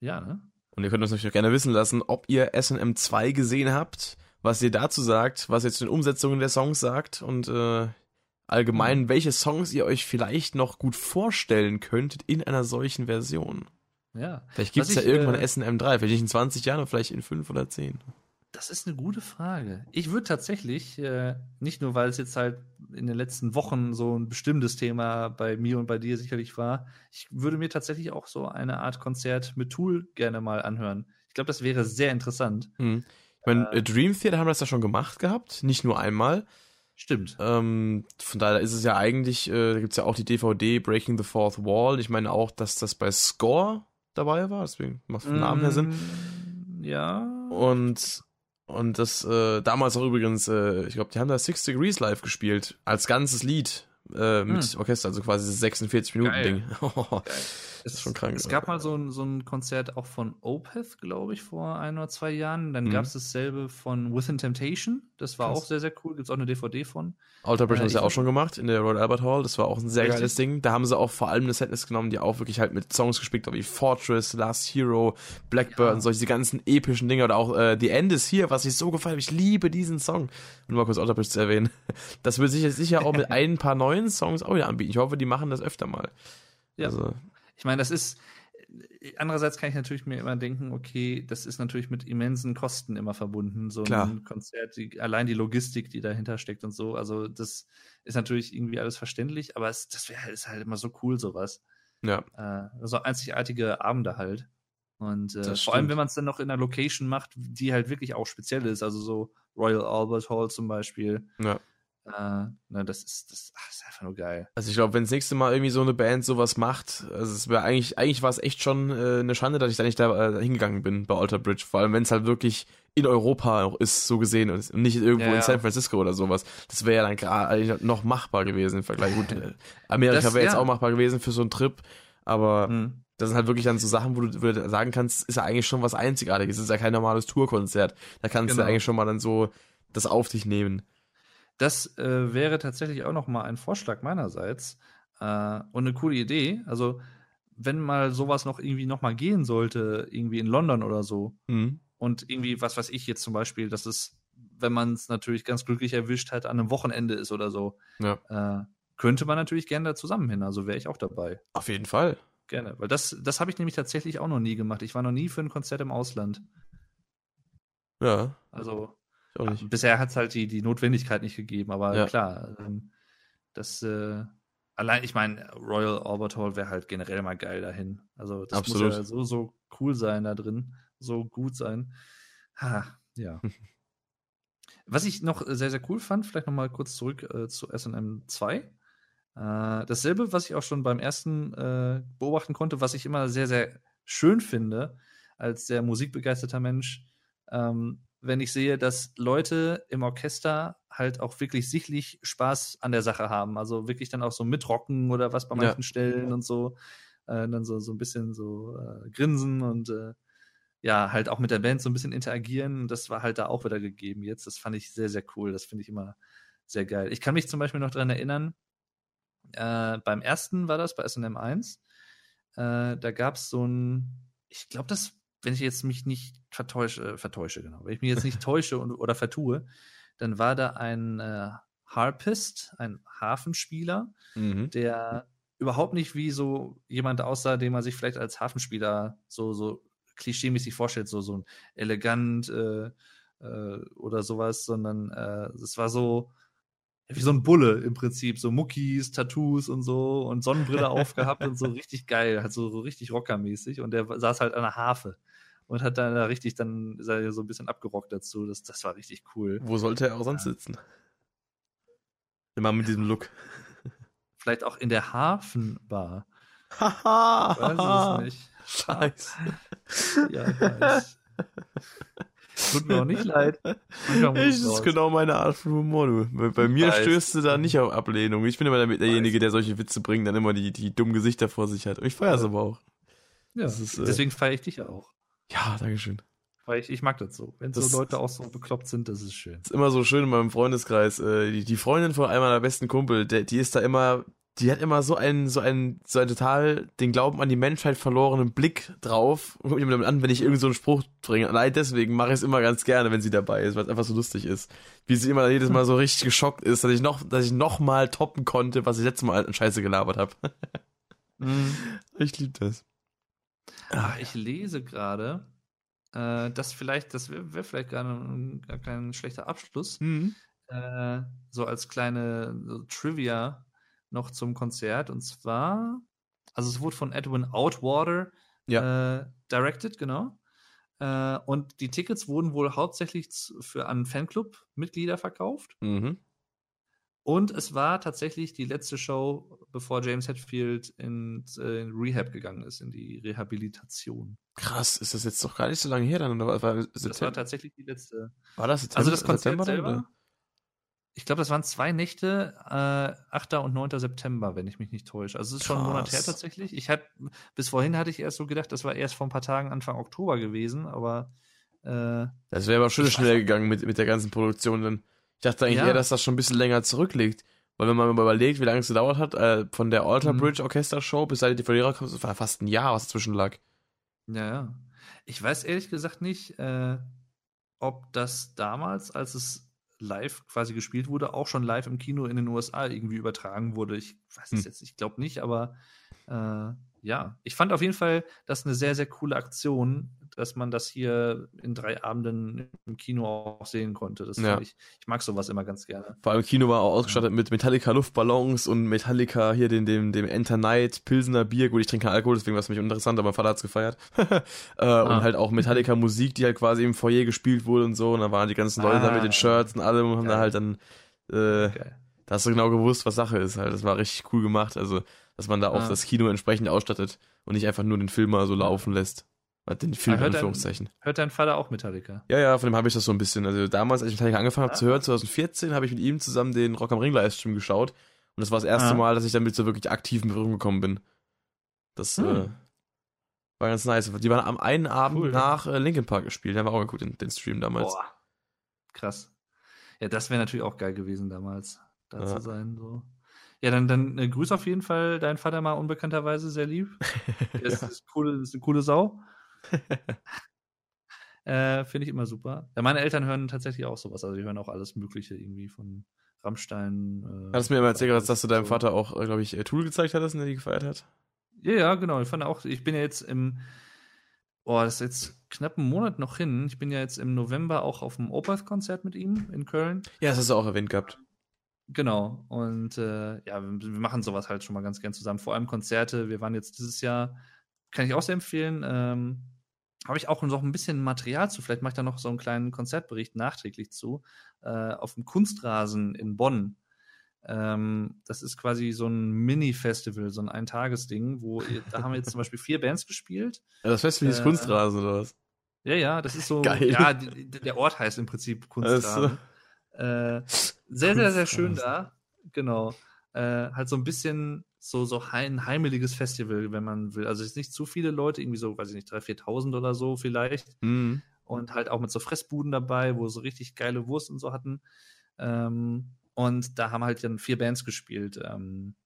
Ja, ne?
Und ihr könnt uns natürlich auch gerne wissen lassen, ob ihr SM 2 gesehen habt, was ihr dazu sagt, was ihr zu den Umsetzungen der Songs sagt und äh, allgemein, welche Songs ihr euch vielleicht noch gut vorstellen könntet in einer solchen Version.
Ja.
Vielleicht gibt es ja irgendwann
äh,
SM 3, vielleicht nicht in 20 Jahren, aber vielleicht in 5 oder 10.
Das ist eine gute Frage. Ich würde tatsächlich, äh, nicht nur weil es jetzt halt in den letzten Wochen so ein bestimmtes Thema bei mir und bei dir sicherlich war, ich würde mir tatsächlich auch so eine Art Konzert mit Tool gerne mal anhören. Ich glaube, das wäre sehr interessant.
Hm. Ich meine, äh, Dream Theater haben das ja schon gemacht gehabt, nicht nur einmal.
Stimmt.
Ähm, von daher ist es ja eigentlich, äh, da gibt es ja auch die DVD Breaking the Fourth Wall. Ich meine auch, dass das bei Score dabei war, deswegen macht vom Namen her Sinn.
Mm, Ja.
Und, und das äh, damals auch übrigens, äh, ich glaube, die haben da Six Degrees live gespielt, als ganzes Lied äh, mit
Hm.
Orchester, also quasi (laughs) das 46-Minuten-Ding.
Es,
schon krank.
Es gab mal so ein, so ein Konzert auch von Opeth, glaube ich, vor ein oder zwei Jahren. Dann
Mhm.
gab es dasselbe von Within Temptation. Das war
Krass.
auch sehr, sehr cool. Gibt es auch eine DVD von.
Alter Bridge
Äh,
haben sie auch schon gemacht in der Royal Albert Hall. Das war auch ein sehr
Richtig.
geiles Ding. Da haben sie auch vor allem eine Setlist genommen, die auch wirklich halt mit Songs gespielt hat, wie Fortress, Last Hero, Blackbird
Ja.
und solche ganzen epischen Dinge. Oder auch äh, The End is Here, was ich so gefallen habe. Ich liebe diesen Song. Um mal kurz Alter Bridge zu erwähnen. (laughs) Das wird sich jetzt sicher auch mit (laughs) ein paar neuen Songs auch wieder anbieten. Ich hoffe, die machen das öfter mal.
Ja.
Also,
Ich meine, das ist. Andererseits kann ich natürlich mir immer denken, okay, das ist natürlich mit immensen Kosten immer verbunden, so
Klar.
ein Konzert, die, allein die Logistik, die dahinter steckt und so. Also, das ist natürlich irgendwie alles verständlich, aber es, das wäre ist halt immer so cool, sowas.
ja.
Äh, so einzigartige Abende halt. Und äh, vor allem, wenn man es dann noch in einer Location macht, die halt wirklich auch speziell ist, also so Royal Albert Hall zum Beispiel.
Ja.
Äh, na, das ist, das, ach, ist einfach nur geil.
Also ich glaube, wenn das nächste Mal irgendwie so eine Band sowas macht, also es wäre eigentlich, eigentlich war es echt schon äh, eine Schande, dass ich da nicht da äh, hingegangen bin bei Alter Bridge. Vor allem, wenn es halt wirklich in Europa auch ist, so gesehen und nicht irgendwo
Ja,
in. San Francisco oder sowas. Das wäre ja dann gerade noch machbar gewesen im Vergleich. Gut, äh, (laughs) Amerika wäre jetzt
ja.
auch machbar gewesen für so einen Trip, aber
Hm.
das sind halt wirklich dann so Sachen, wo du, wo du sagen kannst, ist ja eigentlich schon was Einzigartiges. Es ist ja kein normales Tourkonzert. Da kannst du
Genau.
eigentlich schon mal dann so das auf dich nehmen.
Das äh, wäre tatsächlich auch noch mal ein Vorschlag meinerseits äh, und eine coole Idee. Also wenn mal sowas noch irgendwie noch mal gehen sollte, irgendwie in London oder so
Mhm.
und irgendwie was weiß ich jetzt zum Beispiel, dass es, wenn man es natürlich ganz glücklich erwischt hat, an einem Wochenende ist oder so,
Ja.
äh, könnte man natürlich gerne da zusammen hin. Also wäre ich auch dabei.
Auf jeden Fall.
Gerne. Weil das, das habe ich nämlich tatsächlich auch noch nie gemacht. Ich war noch nie für ein Konzert im Ausland.
Ja,
Also
nicht.
bisher hat es halt die, die Notwendigkeit nicht gegeben, aber
Ja.
klar, ähm, das äh, allein, ich meine, Royal Albert Hall wäre halt generell mal geil dahin. Also das
Absolut.
muss ja so, so cool sein da drin, so gut sein. Ha, ja. (laughs) Was ich noch sehr, sehr cool fand, vielleicht noch mal kurz zurück äh, zu SM 2. Äh, dasselbe, was ich auch schon beim ersten äh, beobachten konnte, was ich immer sehr, sehr schön finde, als sehr musikbegeisterter Mensch, ähm, wenn ich sehe, dass Leute im Orchester halt auch wirklich sichtlich Spaß an der Sache haben. Also wirklich dann auch so mitrocken oder was bei
Ja.
manchen Stellen und so. Äh, dann so, so ein bisschen so äh, grinsen und äh, ja, halt auch mit der Band so ein bisschen interagieren. Das war halt da auch wieder gegeben jetzt. Das fand ich sehr, sehr cool. Das finde ich immer sehr geil. Ich kann mich zum Beispiel noch dran erinnern, äh, beim ersten war das, bei SNM 1. Äh, da gab es so ein, ich glaube, das, wenn ich jetzt mich nicht vertäusche, äh, vertäusche, genau, wenn ich mich jetzt nicht (laughs) täusche und, oder vertue, dann war da ein äh, Harpist, ein Hafenspieler,
Mhm.
der überhaupt nicht wie so jemand aussah, den man sich vielleicht als Hafenspieler so, so klischeemäßig vorstellt, so, so ein elegant äh, äh, oder sowas, sondern äh, es war so wie so ein Bulle im Prinzip, so Muckis, Tattoos und so und Sonnenbrille aufgehabt und so (laughs) richtig geil, halt so, so richtig rockermäßig und der saß halt an der Harfe und hat dann da richtig dann ist er so ein bisschen abgerockt dazu, das, das war richtig cool.
Wo sollte er auch sonst sitzen? Immer mit diesem Look.
Vielleicht auch in der Hafenbar.
Haha!
Ich weiß es (laughs) nicht.
Scheiße.
Ja, ich weiß. Tut mir auch nicht leid.
Das ist genau meine Art von Humor, du. Bei, bei mir
weiß.
stößt du da nicht auf Ablehnung. Ich bin immer der, derjenige, der solche Witze bringt, dann immer die, die dummen Gesichter vor sich hat. Und ich feiere es aber auch.
Ja,
ist, äh,
deswegen feiere ich dich auch.
Ja, Dankeschön.
Weil ich, ich mag das so. Wenn so
Das-
Leute auch so bekloppt sind, das ist schön.
ist immer so schön in meinem Freundeskreis. Äh, die, die Freundin von einem meiner besten Kumpel, der, die ist da immer, die hat immer so einen, so einen, so einen total den Glauben an die Menschheit verlorenen Blick drauf und guckt mich damit an, wenn ich irgend so einen Spruch bringe. Allein deswegen mache ich es immer ganz gerne, wenn sie dabei ist, weil es einfach so lustig ist. Wie sie immer jedes Mal so richtig geschockt ist, dass ich noch, dass ich noch mal toppen konnte, was ich letztes Mal an Scheiße gelabert habe. (laughs) Ich liebe das.
Ah, ich lese gerade, äh, das vielleicht, das wäre wär vielleicht gar, ein, gar kein schlechter Abschluss.
Mhm.
Äh, so als kleine so Trivia noch zum Konzert. Und zwar, also es wurde von Edwin Outwater äh, directed, genau. Äh, und die Tickets wurden wohl hauptsächlich für an Fanclub-Mitglieder verkauft.
Mhm.
Und es war tatsächlich die letzte Show, bevor James Hetfield in, äh, in Rehab gegangen ist, in die Rehabilitation.
Krass, ist das jetzt doch gar nicht so lange her dann? Oder war, war,
Das war tatsächlich die letzte.
war das September,
Also das Konzert
September
selber,
oder?
ich glaube, das waren zwei Nächte, äh, 8. und 9. September, wenn ich mich nicht täusche. Also es ist schon einen Monat her
Krass.
tatsächlich. Ich hatte, bis vorhin hatte ich erst so gedacht, das war erst vor ein paar Tagen Anfang Oktober gewesen, aber äh,
Das wäre aber schön schnell gegangen mit, mit der ganzen Produktion. Dann. Ich dachte eigentlich
Ja.
eher, dass das schon ein bisschen länger zurückliegt. Weil wenn man mal überlegt, wie lange es gedauert hat, äh, von der Alter
Mhm.
Bridge Orchester Show bis seit die Verlierer kommt, das war fast ein Jahr, was dazwischen lag.
ja, ja. Ich weiß ehrlich gesagt nicht, äh, ob das damals, als es live quasi gespielt wurde, auch schon live im Kino in den USA irgendwie übertragen wurde. Ich weiß es
Hm.
jetzt, ich glaube nicht, aber äh, ja, ich fand auf jeden Fall das eine sehr, sehr coole Aktion, dass man das hier in drei Abenden im Kino auch sehen konnte. Das
Ja.
ich, ich mag sowas immer ganz gerne.
Vor allem Kino war auch ausgestattet mit Metallica Luftballons und Metallica hier den, dem, dem Enter Night Pilsener Bier. Gut, ich trinke keinen Alkohol, deswegen war es für mich uninteressant, aber mein Vater hat's gefeiert. (laughs) äh, Und halt auch Metallica Musik, die halt quasi im Foyer gespielt wurde und so. Und da waren die ganzen Leute da
Ah.
mit den Shirts und allem und haben da halt dann, äh,
Geil.
da hast du genau gewusst, was Sache ist halt. Das war richtig cool gemacht. Also, dass man da auch
Ah.
das Kino entsprechend ausstattet und nicht einfach nur den Film mal so laufen lässt. Den Film in
hört
Anführungszeichen.
Hört dein Vater auch Metallica?
Ja, ja, von dem habe ich das so ein bisschen. Also damals, als ich Metallica angefangen habe
Ah.
zu hören, 2014, habe ich mit ihm zusammen den Rock am Ring Livestream geschaut. Und das war das erste
Ah.
Mal, dass ich damit so wirklich aktiv in Berührung gekommen bin. Das
Hm.
äh, war ganz nice. Die waren am einen Abend
Cool.
nach äh, Linkin Park gespielt. Der war auch gut, den, den Stream damals.
Boah. Krass. Ja, das wäre natürlich auch geil gewesen damals, da
Ja.
zu sein. So. Ja, dann, dann äh, grüß auf jeden Fall deinen Vater mal unbekannterweise sehr lieb. (laughs) Er ist,
Ja.
ist, coole, ist eine coole Sau. (laughs) äh, Finde ich immer super. Ja, meine Eltern hören tatsächlich auch sowas. Also die hören auch alles Mögliche irgendwie von Rammstein. Äh,
Hattest mir immer erzählt, dass, dass du deinem. Vater auch, glaube ich, äh, Tool gezeigt hattest, der die gefeiert hat?
Ja, ja, genau. Ich fand auch, ich bin ja jetzt im, oh, das ist jetzt knapp einen Monat noch hin. Ich bin ja jetzt im November auch auf dem Opeth-Konzert mit ihm in Köln.
Ja, das hast du auch erwähnt gehabt.
Genau. Und äh, ja, wir, wir machen sowas halt schon mal ganz gern zusammen. Vor allem Konzerte. Wir waren jetzt dieses Jahr, kann ich auch sehr empfehlen. Ähm, habe ich auch noch ein bisschen Material zu. Vielleicht mache ich da noch so einen kleinen Konzertbericht nachträglich zu. Äh, auf dem Kunstrasen in Bonn. Ähm, das ist quasi so ein Mini-Festival, so ein Eintagesding, wo da haben wir jetzt zum Beispiel vier Bands gespielt.
Ja, das Festival
Äh,
Kunstrasen oder was?
Ja, ja, das ist so. (laughs)
Geil.
Ja, der Ort heißt im Prinzip Kunstrasen. Äh, sehr, sehr, sehr schön da. Genau. Äh, halt so ein bisschen so, so ein heimeliges Festival, wenn man will. Also es ist nicht zu viele Leute, irgendwie so, weiß ich nicht, 3.000, 4.000 oder so vielleicht.
Mhm.
Und halt auch mit so Fressbuden dabei, wo so richtig geile Wurst und so hatten. Ähm, und da haben halt dann vier Bands gespielt. Ähm,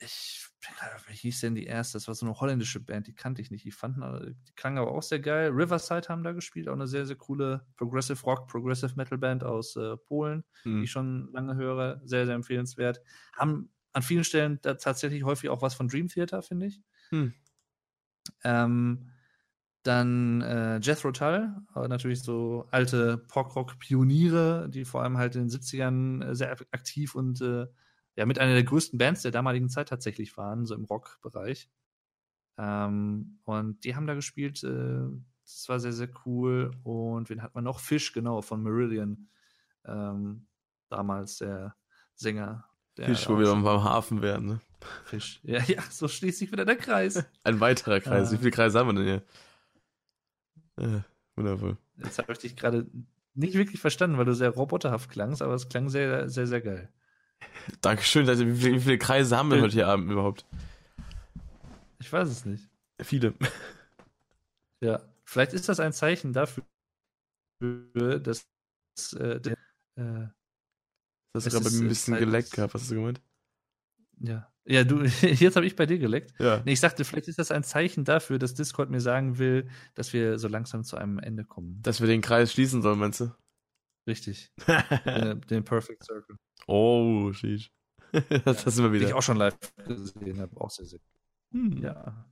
ich, wie hieß denn die erste? Das war so eine holländische Band, die kannte ich nicht. Die fanden, die klangen aber auch sehr geil. Riverside haben da gespielt, auch eine sehr, sehr coole Progressive Rock, Progressive Metal Band aus äh, Polen, die
Mhm.
ich schon lange höre. Sehr, sehr empfehlenswert. Haben an vielen Stellen tatsächlich häufig auch was von Dream Theater, finde ich.
Hm.
Ähm, dann äh, Jethro Tull, äh, natürlich so alte Prog-Rock-Pioniere, die vor allem halt in den 70ern äh, sehr aktiv und äh, ja mit einer der größten Bands der damaligen Zeit tatsächlich waren, so im Rock-Bereich. Ähm, und die haben da gespielt, äh, das war sehr, sehr cool. Und wen hat man noch? Fish, genau, von Meridian. Ähm, damals der Sänger.
Fisch, wo wir beim Hafen wären, ne?
Fisch. Ja, ja, so schließt sich wieder der Kreis. (laughs)
Ein weiterer Kreis.
Ah.
Wie viele Kreise haben wir denn hier? Äh, wundervoll.
Jetzt habe ich dich gerade nicht wirklich verstanden, weil du sehr roboterhaft klangst, aber es klang sehr, sehr, sehr geil. (laughs)
Dankeschön. Also, wie, viele, wie viele Kreise haben wir heute hier Abend überhaupt?
Ich weiß es nicht.
Viele. (laughs)
Ja, vielleicht ist das ein Zeichen dafür, dass äh, der, äh,
Das hast du gerade bei
ist,
mir ein bisschen geleckt gehabt. Was hast du gemeint?
ja, ja, du, (laughs) jetzt habe ich bei dir geleckt.
Ja.
Nee, ich sagte, vielleicht ist das ein Zeichen dafür, dass Discord mir sagen will, dass wir so langsam zu einem Ende kommen.
Dass wir den Kreis schließen sollen, meinst du?
Richtig. (laughs) den, den Perfect Circle.
oh, sheesh. (laughs) das sind wir
Den ich
wieder.
auch schon live gesehen habe. Auch sehr, sehr
Hm.
Ja.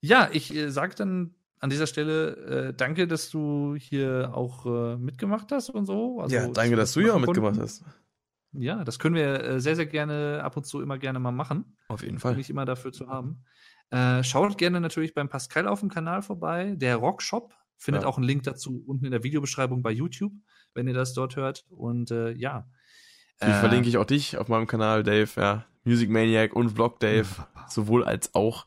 Ja, ich äh, sage dann an dieser Stelle äh, danke, dass du hier auch äh, mitgemacht hast und so. Also,
ja, danke, dass du hier auch mitgemacht hast.
Ja, das können wir äh, sehr, sehr gerne ab und zu immer gerne mal machen.
Auf jeden Fall.
ich immer dafür zu haben. Äh, schaut gerne natürlich beim Pascal auf dem Kanal vorbei. Der Rockshop findet
Ja.
auch einen Link dazu unten in der Videobeschreibung bei YouTube, wenn ihr das dort hört. Und äh, ja.
Wie verlinke ich auch dich auf meinem Kanal, Dave, ja. Music Maniac und Vlog Dave. Sowohl als auch.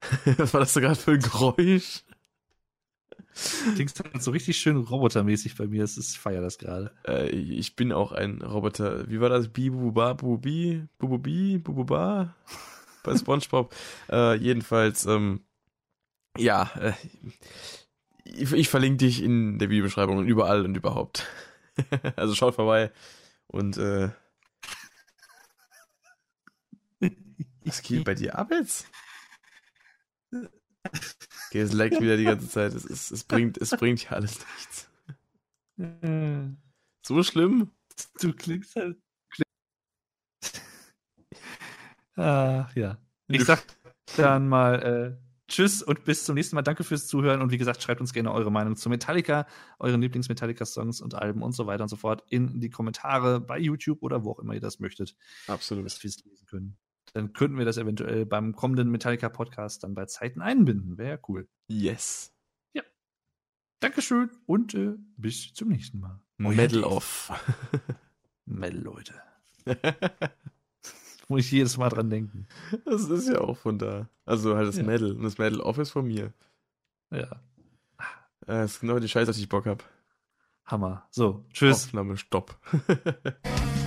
(laughs) Was war das da gerade für ein Geräusch?
Klingt halt so richtig schön robotermäßig bei mir. Es ist, ich feier das gerade.
Äh, ich bin auch ein Roboter. Wie war das? Bibuba, Bubi, Bububi, Bububa? Bei Spongebob. (laughs) äh, jedenfalls, ähm, ja, äh, ich, ich verlinke dich in der Videobeschreibung und überall und überhaupt. (laughs) also schaut vorbei und äh, (laughs) was geht bei dir ab jetzt? Okay, es leckt wieder die ganze Zeit. Es, ist, es, bringt, es bringt ja alles nichts. So schlimm?
Du klingst halt. Ach ja. Ich sag dann mal äh, Tschüss und bis zum nächsten Mal. Danke fürs Zuhören und wie gesagt, schreibt uns gerne eure Meinung zu Metallica, euren Lieblings-Metallica-Songs und Alben und so weiter und so fort in die Kommentare bei YouTube oder wo auch immer ihr das möchtet,
Absolut.
dass wir es lesen können. Dann könnten wir das eventuell beim kommenden Metallica-Podcast dann bei Zeiten einbinden. Wäre ja cool.
Yes.
Dankeschön und äh, bis zum nächsten Mal.
Medal off. (laughs)
Metal, Leute. Muss ich jedes Mal dran denken.
Das ist ja auch von da. Also halt das
Ja.
Medal. Und das Medal off ist von mir.
Ja.
Das ist genau die Scheiße, auf die ich Bock hab.
Hammer. So, tschüss.
Aufnahme, Stopp. (laughs)